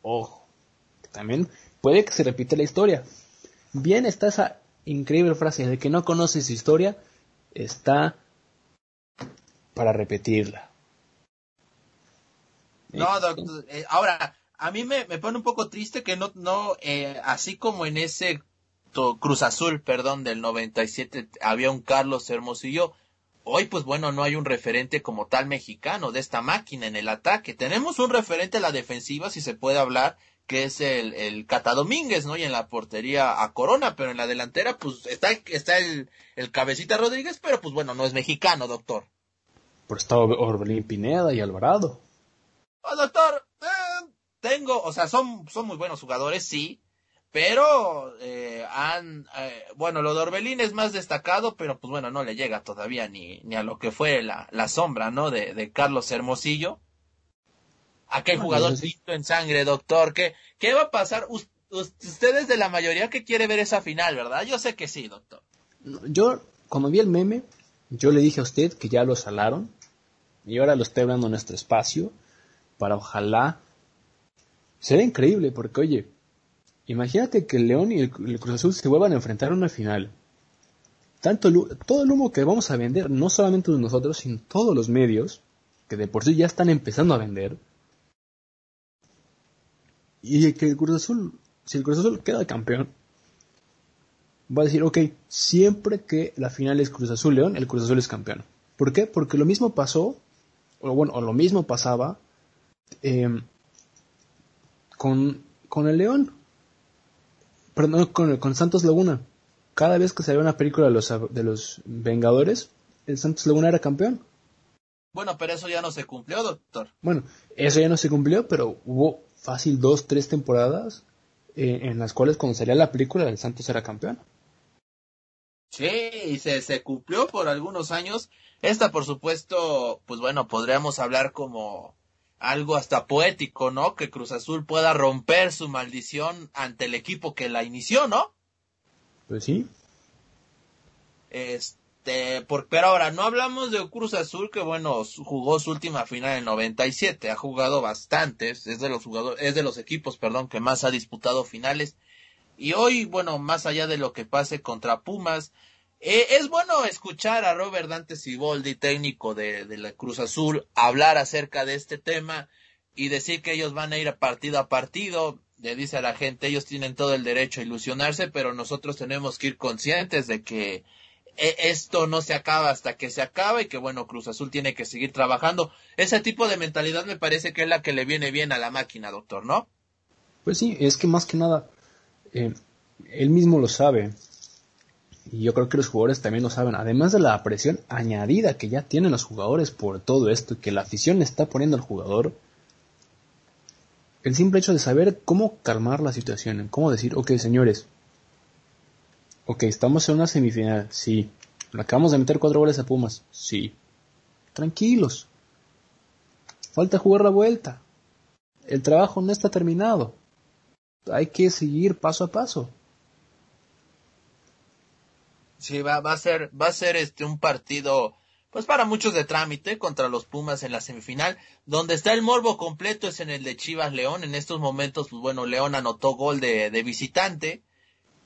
ojo, también puede que se repite la historia. Bien está esa increíble frase de que no conoce su historia está para repetirla. No, doctor, eh, ahora, a mí me, pone un poco triste que no, no, eh, así como en ese Cruz Azul, perdón, del 97 había un Carlos Hermosillo, hoy pues bueno, no hay un referente como tal mexicano de esta máquina en el ataque. Tenemos un referente a la defensiva, si se puede hablar, que es el, el Cata Domínguez, ¿no? Y en la portería a Corona, pero en la delantera, pues está, está el, el Cabecita Rodríguez, pero pues bueno, no es mexicano, doctor. Pero está Orbelín Pineda y Alvarado. Oh, doctor, eh, tengo, o sea, son, son muy buenos jugadores, sí, pero eh, han, eh, bueno, lo de Orbelín es más destacado, pero pues bueno, no le llega todavía ni, ni a lo que fue la, la sombra, ¿no? De, de Carlos Hermosillo Aquel jugador listo en sangre, doctor. ¿Qué, qué va a pasar? ustedes de la mayoría que quiere ver esa final, ¿verdad? Yo sé que sí, doctor. Yo, cuando vi el meme, yo le dije a usted que ya lo salaron. Y ahora lo estoy hablando en nuestro espacio. Para ojalá. Será increíble, porque oye, imagínate que el León y el, Cruz Azul se vuelvan a enfrentar en una final. Tanto todo el humo que vamos a vender, no solamente nosotros, sino todos los medios, que de por sí ya están empezando a vender, y que el Cruz Azul, si el Cruz Azul queda campeón, va a decir, ok, siempre que la final es Cruz Azul León, el Cruz Azul es campeón. ¿Por qué? Porque lo mismo pasó, o bueno, o lo mismo pasaba em, con, con el León, perdón, con, con Santos Laguna. Cada vez que salía una película de los, de los Vengadores, el Santos Laguna era campeón. Bueno, pero eso ya no se cumplió, doctor. Bueno, eso ya no se cumplió, pero hubo fácil dos, tres temporadas eh, en las cuales cuando salía la película el Santos era campeón. Sí, y se, se cumplió por algunos años. Esta, por supuesto, pues bueno, podríamos hablar como algo hasta poético, ¿no? Que Cruz Azul pueda romper su maldición ante el equipo que la inició, ¿no? Pues sí. Este, este, por, pero ahora, no hablamos de Cruz Azul, que bueno, jugó su última final en 97, ha jugado bastantes, es de los jugadores, es de los equipos, perdón, que más ha disputado finales. Y hoy, bueno, más allá de lo que pase contra Pumas, eh, es bueno escuchar a Robert Dante Siboldi, técnico de, de la Cruz Azul, hablar acerca de este tema y decir que ellos van a ir partido a partido. Le dice a la gente, ellos tienen todo el derecho a ilusionarse, pero nosotros tenemos que ir conscientes de que esto no se acaba hasta que se acaba y que bueno, Cruz Azul tiene que seguir trabajando. Ese tipo de mentalidad me parece que es la que le viene bien a la máquina, doctor, ¿no? Pues sí, es que más que nada, eh, él mismo lo sabe. Y yo creo que los jugadores también lo saben. Además de la presión añadida que ya tienen los jugadores por todo esto, que la afición le está poniendo al jugador, el simple hecho de saber cómo calmar la situación, cómo decir, ok, señores, Ok, estamos en una semifinal, sí. acabamos de meter cuatro goles a Pumas, sí. Tranquilos. Falta jugar la vuelta. El trabajo no está terminado. Hay que seguir paso a paso. Sí, va, va a ser, va a ser este un partido, pues para muchos de trámite contra los Pumas en la semifinal, donde está el morbo completo es en el de Chivas León. En estos momentos, pues bueno, León anotó gol de, de visitante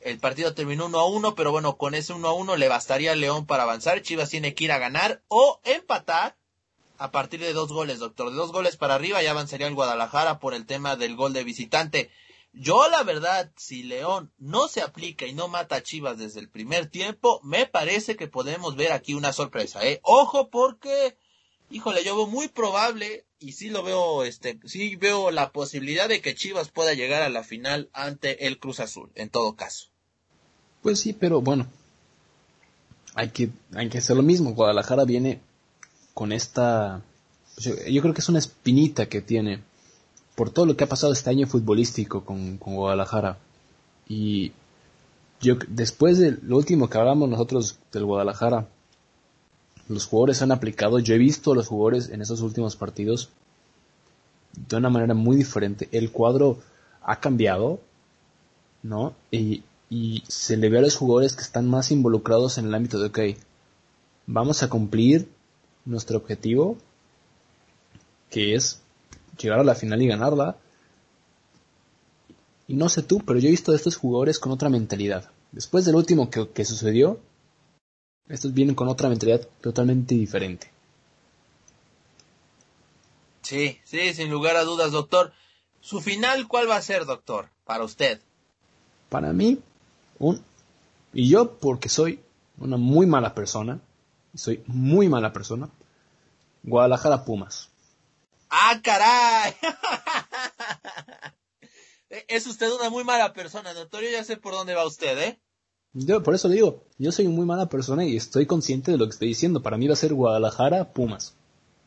el partido terminó 1 a 1, pero bueno, con ese 1 a 1 le bastaría a León para avanzar. Chivas tiene que ir a ganar o empatar a partir de dos goles, doctor. De dos goles para arriba ya avanzaría el Guadalajara por el tema del gol de visitante. Yo, la verdad, si León no se aplica y no mata a Chivas desde el primer tiempo, me parece que podemos ver aquí una sorpresa, ¿eh? Ojo porque, híjole, yo veo muy probable y sí lo veo, este, sí veo la posibilidad de que Chivas pueda llegar a la final ante el Cruz Azul, en todo caso. Pues sí, pero bueno, hay que, hay que hacer lo mismo. Guadalajara viene con esta, yo creo que es una espinita que tiene por todo lo que ha pasado este año futbolístico con, Guadalajara. Y yo, después de lo último que hablamos nosotros del Guadalajara, los jugadores han aplicado, yo he visto a los jugadores en esos últimos partidos de una manera muy diferente. El cuadro ha cambiado, ¿no? Y, y se le ve a los jugadores que están más involucrados en el ámbito de, ok, vamos a cumplir nuestro objetivo, que es llegar a la final y ganarla. Y no sé tú, pero yo he visto a estos jugadores con otra mentalidad. Después del último que, sucedió, estos vienen con otra mentalidad totalmente diferente. Sí, sí, sin lugar a dudas, doctor. ¿Su final cuál va a ser, doctor, para usted? Para mí, un... Y yo, porque soy una muy mala persona, soy muy mala persona, Guadalajara Pumas. ¡Ah, caray! es usted una muy mala persona, doctor. Yo ya sé por dónde va usted, ¿eh? Yo por eso le digo, yo soy una muy mala persona y estoy consciente de lo que estoy diciendo. Para mí va a ser Guadalajara, Pumas.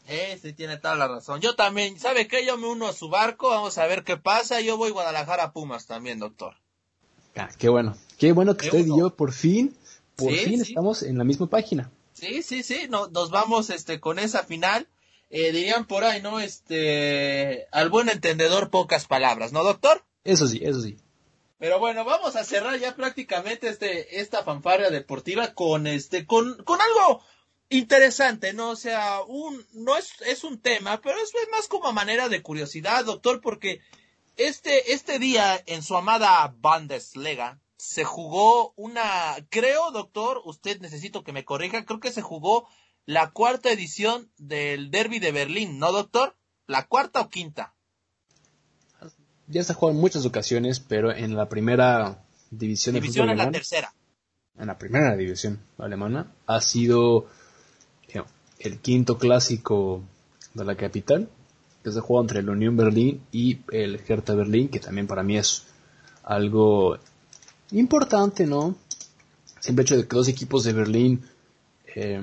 Eh, sí, tiene toda la razón. Yo también, ¿sabe qué? Yo me uno a su barco, vamos a ver qué pasa. Yo voy Guadalajara, Pumas también, doctor. Ah, qué bueno. Qué bueno que usted y yo por fin, por fin estamos en la misma página. Sí, sí, sí, nos vamos este con esa final eh, dirían por ahí, ¿no? Este, al buen entendedor pocas palabras, ¿no, doctor? Eso sí, eso sí. Pero bueno, vamos a cerrar ya prácticamente este, esta fanfarria deportiva con este, con, con algo interesante, ¿no? O sea, un, no es, es un tema, pero es más como a manera de curiosidad, doctor, porque este, este día en su amada Bundesliga se jugó una, creo, doctor, usted necesito que me corrija, creo que se jugó la cuarta edición del Derby de Berlín, ¿no, doctor? ¿La cuarta o quinta? Ya se ha jugado en muchas ocasiones, pero en la primera división, división en la tercera. En la primera división alemana ha sido eh, el quinto clásico de la capital, que se juega entre el Unión Berlín y el Hertha Berlín, que también para mí es algo importante, ¿no? Siempre hecho de que dos equipos de Berlín eh,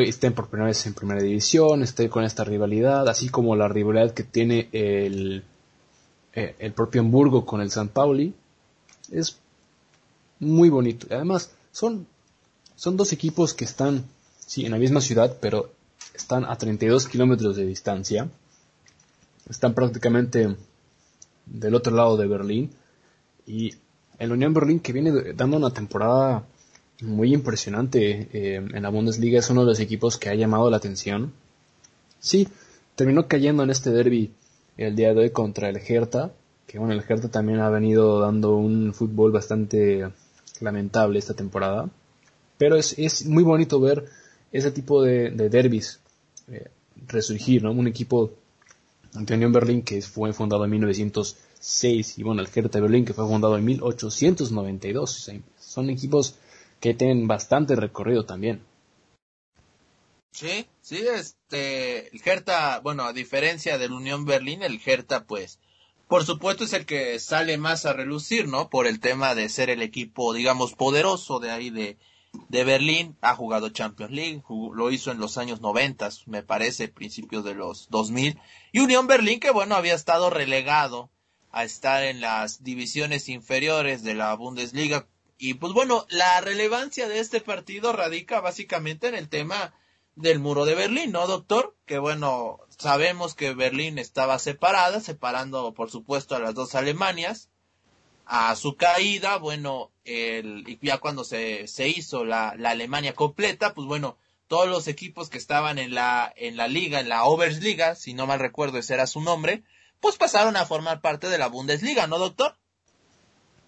estén por primera vez en primera división, estén con esta rivalidad, así como la rivalidad que tiene el, eh, el propio Hamburgo con el San Pauli, es muy bonito. Además, son, son dos equipos que están, sí, en la misma ciudad, pero están a 32 kilómetros de distancia. Están prácticamente del otro lado de Berlín. Y el Unión Berlín que viene dando una temporada muy impresionante eh, en la Bundesliga. Es uno de los equipos que ha llamado la atención. Sí, terminó cayendo en este derby el día de hoy contra el Hertha. Que bueno, el Hertha también ha venido dando un fútbol bastante lamentable esta temporada. Pero es, es muy bonito ver ese tipo de, de derbis eh, resurgir, ¿no? Un equipo ante Unión Berlín que fue fundado en 1906 y bueno, el Hertha Berlín que fue fundado en 1892. son equipos que tienen bastante recorrido también. Sí, sí, este, el Hertha, bueno, a diferencia del Unión Berlín, el Hertha, pues, por supuesto es el que sale más a relucir, ¿no? Por el tema de ser el equipo, digamos, poderoso de ahí de, de Berlín, ha jugado Champions League, lo hizo en los años 90, me parece, principios de los 2000, y Unión Berlín que bueno, había estado relegado a estar en las divisiones inferiores de la Bundesliga y pues bueno, la relevancia de este partido radica básicamente en el tema del muro de Berlín, ¿no, doctor? Que bueno, sabemos que Berlín estaba separada, separando por supuesto a las dos Alemanias. A su caída, bueno, y ya cuando se, se hizo la, la Alemania completa, pues bueno, todos los equipos que estaban en la, en la liga, en la Obersliga, si no mal recuerdo ese era su nombre, pues pasaron a formar parte de la Bundesliga, ¿no, doctor?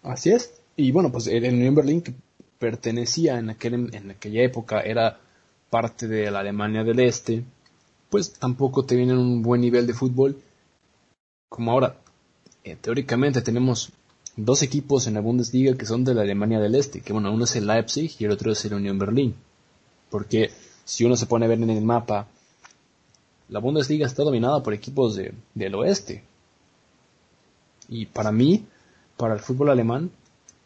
Así es. Y bueno, pues el Unión Berlín que pertenecía en, aquel, en aquella época, era parte de la Alemania del Este, pues tampoco te vienen un buen nivel de fútbol. Como ahora, eh, teóricamente tenemos dos equipos en la Bundesliga que son de la Alemania del Este, que bueno, uno es el Leipzig y el otro es el Unión Berlín. Porque si uno se pone a ver en el mapa, la Bundesliga está dominada por equipos de, del oeste. Y para mí, para el fútbol alemán,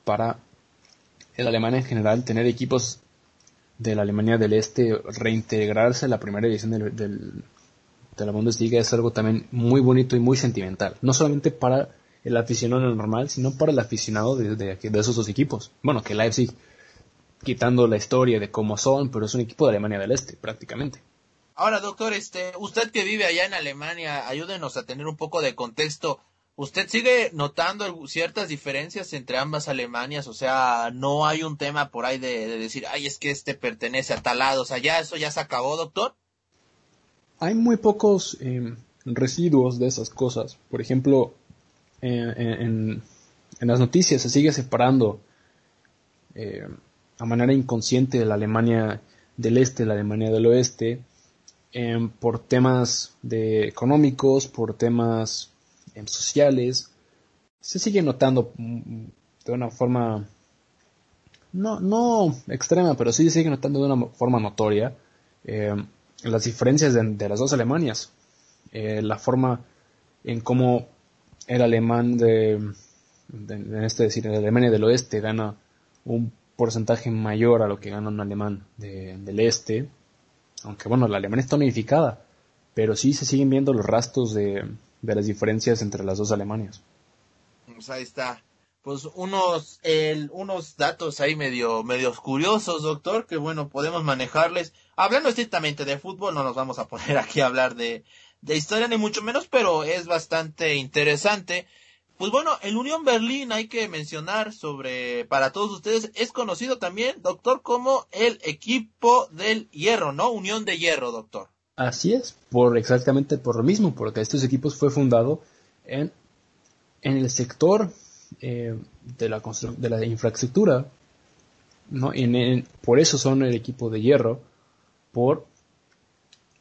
para el alemán en general, tener equipos de la Alemania del Este reintegrarse a la primera edición del, de la Bundesliga es algo también muy bonito y muy sentimental. No solamente para el aficionado normal, sino para el aficionado de, de, esos dos equipos. Bueno, que Leipzig, quitando la historia de cómo son, pero es un equipo de Alemania del Este, prácticamente. Ahora, doctor, este, usted que vive allá en Alemania, ayúdenos a tener un poco de contexto. ¿Usted sigue notando ciertas diferencias entre ambas Alemanias? O sea, no hay un tema por ahí de, decir, ay, es que este pertenece a tal lado. O sea, ¿ya eso ya se acabó, doctor? Hay muy pocos eh, residuos de esas cosas. Por ejemplo, en, las noticias se sigue separando eh, a manera inconsciente de la Alemania del este, la Alemania del oeste, em, por temas de económicos, por temas em, sociales. Se sigue notando mm, de una forma no, no extrema, pero sí se sigue notando de una forma notoria em, las diferencias de, las dos Alemanias. Eh, la forma en cómo el alemán de, en este decir, el Alemania del oeste gana un porcentaje mayor a lo que gana un alemán del este, aunque bueno, la Alemania está unificada, pero sí se siguen viendo los rastros de, de las diferencias entre las dos Alemanias. Pues ahí está. Pues unos, el, unos datos ahí medio, medios curiosos, doctor, que bueno, podemos manejarles. Hablando estrictamente de fútbol, no nos vamos a poner aquí a hablar de, de historia ni mucho menos, pero es bastante interesante. Pues bueno, el Unión Berlín hay que mencionar sobre, para todos ustedes, es conocido también, doctor, como el equipo del hierro, ¿no? Unión de hierro, doctor. Así es, por exactamente por lo mismo, porque estos equipos fue fundado en, en el sector eh, de, la de la infraestructura, ¿no? En, por eso son el equipo de hierro, por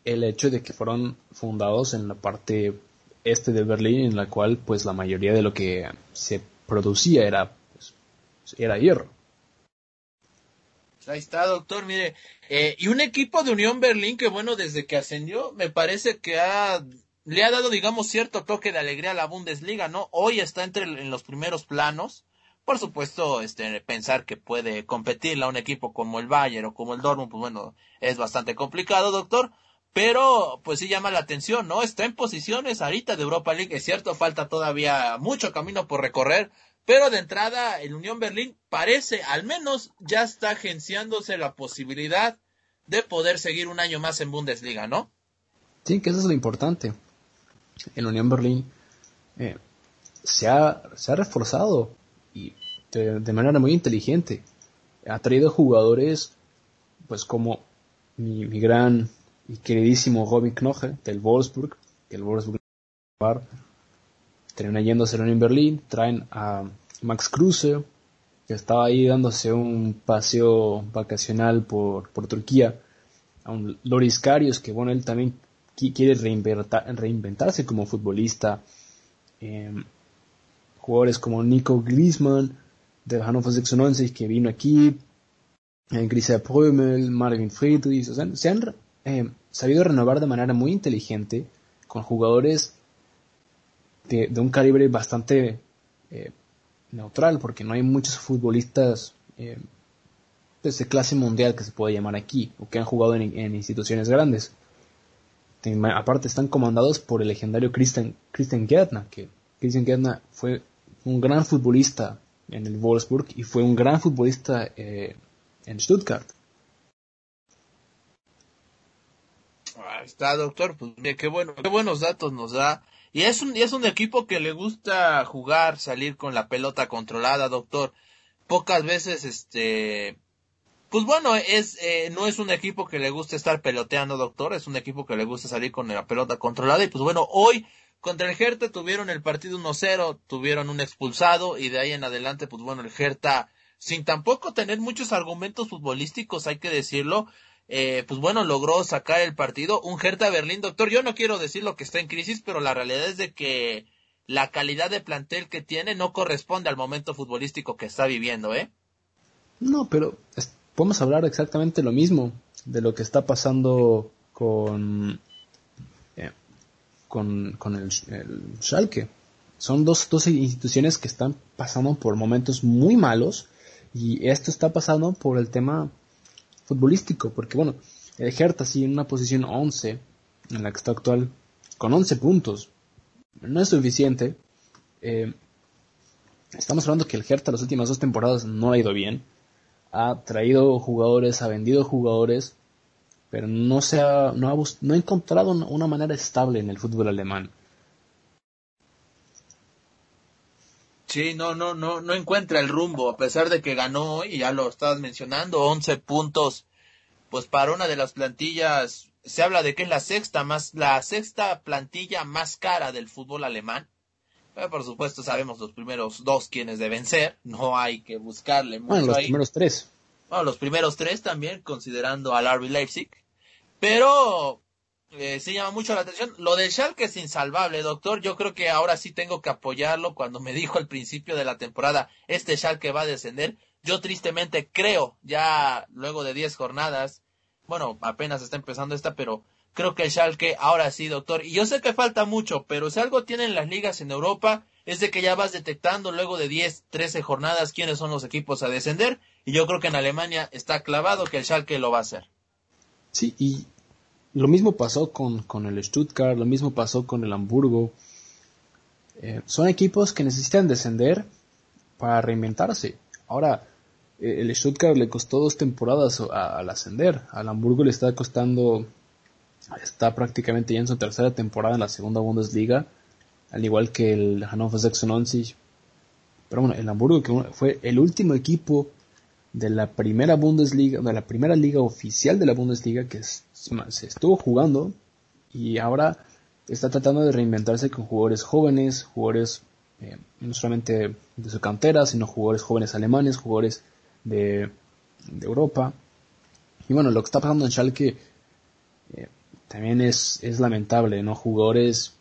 el hecho de que fueron fundados en la parte este de Berlín, en la cual pues la mayoría de lo que se producía era, pues, era hierro. Ahí está, doctor, mire. Eh, y un equipo de Unión Berlín que, bueno, desde que ascendió, me parece que ha, le ha dado, digamos, cierto toque de alegría a la Bundesliga, ¿no? Hoy está entre en los primeros planos. Por supuesto, este, pensar que puede competirle a un equipo como el Bayern o como el Dortmund, pues bueno, es bastante complicado, doctor pero pues sí llama la atención, ¿no? Está en posiciones ahorita de Europa League, es cierto, falta todavía mucho camino por recorrer, pero de entrada el Unión Berlín parece, al menos ya está agenciándose la posibilidad de poder seguir un año más en Bundesliga, ¿no? Sí, que eso es lo importante. El Unión Berlín eh, se, ha, se ha reforzado y de, manera muy inteligente. Ha traído jugadores, pues como mi, mi gran y queridísimo Robin Knoche del Wolfsburg, que el Wolfsburg termina yéndose en Berlín, traen a Max Kruse, que estaba ahí dándose un paseo vacacional por, por Turquía, a un Loris Karius, que bueno, él también quiere reinventarse como futbolista, em, jugadores como Nico Griezmann, del Hannover 96, que vino aquí, eh, Grisa Prömel, Marvin Friedrich, o sea, se han eh, sabido renovar de manera muy inteligente con jugadores de, un calibre bastante eh, neutral, porque no hay muchos futbolistas eh, pues, de clase mundial que se pueda llamar aquí, o que han jugado en, instituciones grandes. aparte están comandados por el legendario Christian, Christian Gärtner, que Christian Gärtner fue un gran futbolista en el Wolfsburg y fue un gran futbolista eh, en Stuttgart. Está, doctor. Pues qué bueno, qué buenos datos nos da. Y es un, y es un equipo que le gusta jugar, salir con la pelota controlada, doctor. Pocas veces, este, pues bueno, es, eh, no es un equipo que le gusta estar peloteando, doctor. Es un equipo que le gusta salir con la pelota controlada. Y pues bueno, hoy contra el Hertha tuvieron el partido 1-0, tuvieron un expulsado y de ahí en adelante, pues bueno, el Hertha, sin tampoco tener muchos argumentos futbolísticos, hay que decirlo, eh, pues bueno, logró sacar el partido. Un Hertha Berlín, doctor, yo no quiero decir lo que está en crisis, pero la realidad es de que la calidad de plantel que tiene no corresponde al momento futbolístico que está viviendo, ¿eh? No, pero podemos hablar exactamente lo mismo de lo que está pasando con eh, con, con el, el, Schalke. Son dos, dos instituciones que están pasando por momentos muy malos y esto está pasando por el tema futbolístico, porque bueno, el Hertha sí en una posición 11, en la que está actual, con 11 puntos, no es suficiente. Eh, estamos hablando que el Hertha las últimas dos temporadas no ha ido bien. Ha traído jugadores, ha vendido jugadores, pero no, se ha, no, ha, no ha encontrado una manera estable en el fútbol alemán. Sí, no, no, no, no encuentra el rumbo, a pesar de que ganó, y ya lo estabas mencionando, 11 puntos, pues para una de las plantillas, se habla de que es la sexta más, la sexta plantilla más cara del fútbol alemán. Pero por supuesto sabemos los primeros dos quienes deben ser, no hay que buscarle mucho Bueno, los primeros tres. Bueno, los primeros tres también, considerando al RB Leipzig. Pero eh, sí llama mucho la atención. Lo del Schalke es insalvable, doctor. Yo creo que ahora sí tengo que apoyarlo cuando me dijo al principio de la temporada, este Schalke va a descender. Yo tristemente creo, ya luego de 10 jornadas, bueno, apenas está empezando esta, pero creo que el Schalke ahora sí, doctor. Y yo sé que falta mucho, pero si algo tienen las ligas en Europa, es de que ya vas detectando luego de 10, 13 jornadas quiénes son los equipos a descender. Y yo creo que en Alemania está clavado que el Schalke lo va a hacer. Sí, y lo mismo pasó con, con el Stuttgart, lo mismo pasó con el Hamburgo. Eh, son equipos que necesitan descender para reinventarse. Ahora, eh, el Stuttgart le costó dos temporadas al ascender. Al Hamburgo le está costando, está prácticamente ya en su tercera temporada en la segunda Bundesliga, al igual que el Hannover 96. Pero bueno, el Hamburgo que fue el último equipo de la primera Bundesliga, de la primera liga oficial de la Bundesliga que se estuvo jugando y ahora está tratando de reinventarse con jugadores jóvenes, jugadores eh, no solamente de su cantera, sino jugadores jóvenes alemanes, jugadores de, Europa. Y bueno, lo que está pasando en Schalke eh, también es, es lamentable, ¿no? Jugadores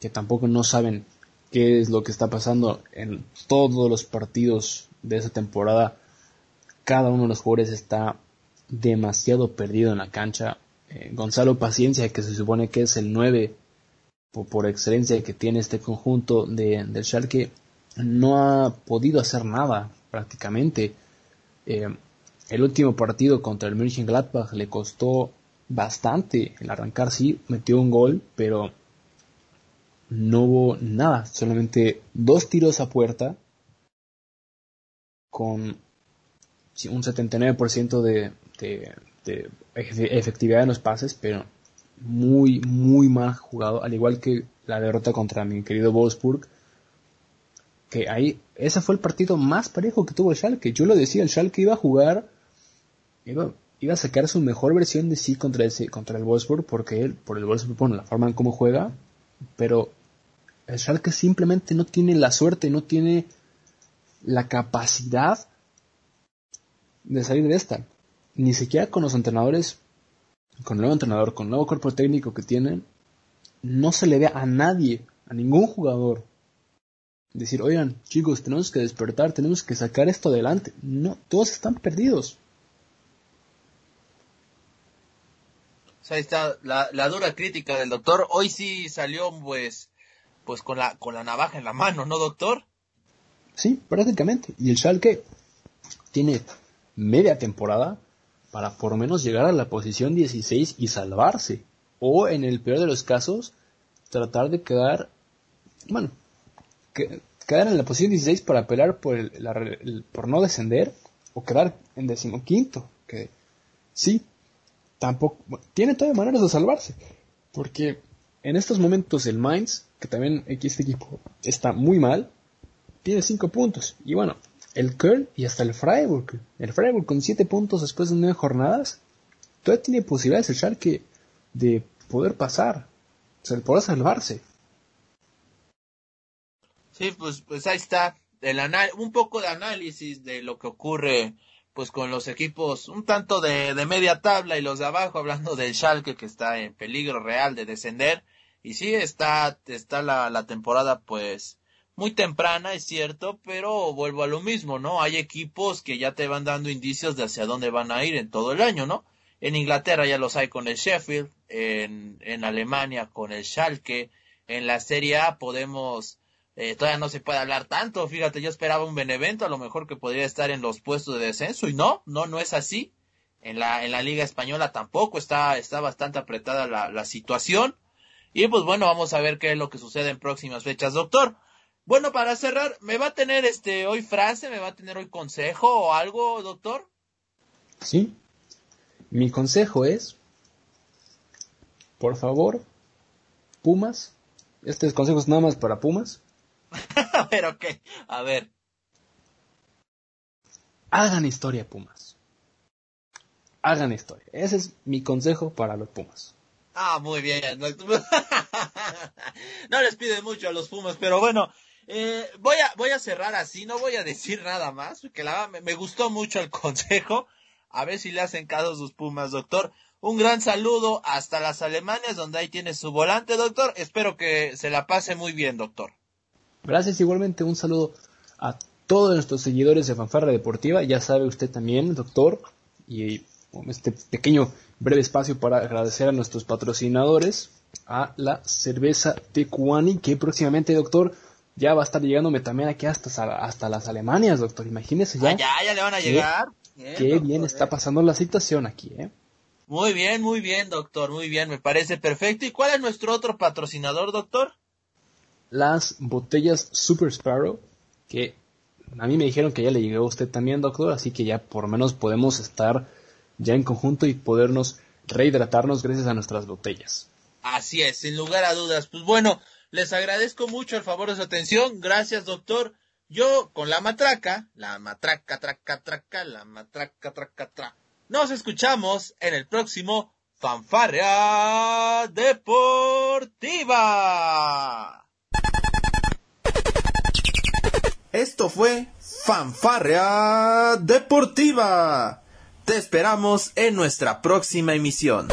que tampoco no saben qué es lo que está pasando en todos los partidos de esa temporada cada uno de los jugadores está demasiado perdido en la cancha. Eh, Gonzalo Paciencia, que se supone que es el 9 por, excelencia que tiene este conjunto de, del Schalke, no ha podido hacer nada prácticamente. Eh, el último partido contra el Mönchengladbach le costó bastante el arrancar, sí, metió un gol, pero no hubo nada, solamente dos tiros a puerta con un 79% de, de, de, efectividad en los pases, pero muy, muy mal jugado, al igual que la derrota contra mi querido Wolfsburg, que ahí, ese fue el partido más parejo que tuvo el Schalke. Yo lo decía, el Schalke iba a jugar, iba, iba a sacar su mejor versión de sí contra, ese, contra el Wolfsburg, porque él, por el Wolfsburg, bueno, la forma en cómo juega, pero el Schalke simplemente no tiene la suerte, no tiene la capacidad de salir de esta. Ni siquiera con los entrenadores, con el nuevo entrenador, con el nuevo cuerpo técnico que tienen, no se le ve a nadie, a ningún jugador, decir, oigan, chicos, tenemos que despertar, tenemos que sacar esto adelante. No, todos están perdidos. ahí está la, la, dura crítica del doctor. Hoy sí salió, pues, pues con la, con la navaja en la mano, ¿no, doctor? Sí, prácticamente. Y el Schalke tiene media temporada para por lo menos llegar a la posición 16 y salvarse. O en el peor de los casos, tratar de quedar, bueno, quedar en la posición 16 para pelear por, el, por no descender o quedar en decimoquinto. Que sí, tampoco, tiene todas maneras de salvarse. Porque en estos momentos el Mainz, que también este equipo está muy mal, tiene 5 puntos. Y bueno, el Köln y hasta el Freiburg. El Freiburg con 7 puntos después de 9 jornadas. Todavía tiene posibilidades el Schalke de poder pasar. O sea, de poder salvarse. Sí, pues, pues ahí está. El un poco de análisis de lo que ocurre pues con los equipos un tanto de, de media tabla y los de abajo, hablando del Schalke que está en peligro real de descender. Y sí, está, está la, la temporada pues muy temprana, es cierto, pero vuelvo a lo mismo, ¿no? Hay equipos que ya te van dando indicios de hacia dónde van a ir en todo el año, ¿no? En Inglaterra ya los hay con el Sheffield, en, en Alemania con el Schalke, en la Serie A podemos eh, todavía no se puede hablar tanto. Fíjate, yo esperaba un Benevento, a lo mejor que podría estar en los puestos de descenso, y no, no, no es así. En la, en la Liga Española tampoco está, está bastante apretada la, la situación. Y pues bueno, vamos a ver qué es lo que sucede en próximas fechas, doctor. Bueno, para cerrar, ¿me va a tener este hoy frase, me va a tener hoy consejo o algo, doctor? Sí. Mi consejo es, por favor, Pumas, este consejo es nada más para Pumas, a ver, ok. A ver. Hagan historia, Pumas. Hagan historia. Ese es mi consejo para los Pumas. Ah, muy bien. no les pide mucho a los Pumas, pero bueno, eh, voy a voy a cerrar así, no voy a decir nada más, porque la, me, me gustó mucho el consejo. A ver si le hacen caso sus Pumas, doctor. Un gran saludo hasta las Alemanias, donde ahí tiene su volante, doctor. Espero que se la pase muy bien, doctor. Gracias igualmente, un saludo a todos nuestros seguidores de Fanfarra Deportiva. Ya sabe usted también, doctor, y este pequeño breve espacio para agradecer a nuestros patrocinadores, a la cerveza Tecuani, que próximamente, doctor, ya va a estar llegándome también aquí hasta, hasta las Alemanias, doctor. Imagínese ya. Ah, ya, ya le van a llegar. qué bien está pasando la situación aquí, ¿eh? Muy bien, muy bien, doctor, muy bien, me parece perfecto. ¿Y cuál es nuestro otro patrocinador, doctor? las botellas Super Sparrow, que a mí me dijeron que ya le llegó a usted también, doctor, así que ya por lo menos podemos estar ya en conjunto y podernos rehidratarnos gracias a nuestras botellas. Así es, sin lugar a dudas. Pues bueno, les agradezco mucho el favor de su atención. Gracias, doctor. Yo con la matraca, la matraca, traca, traca, la matraca, traca, tra. Nos escuchamos en el próximo Fanfarrea Deportiva. Esto fue Fanfarrea Deportiva. Te esperamos en nuestra próxima emisión.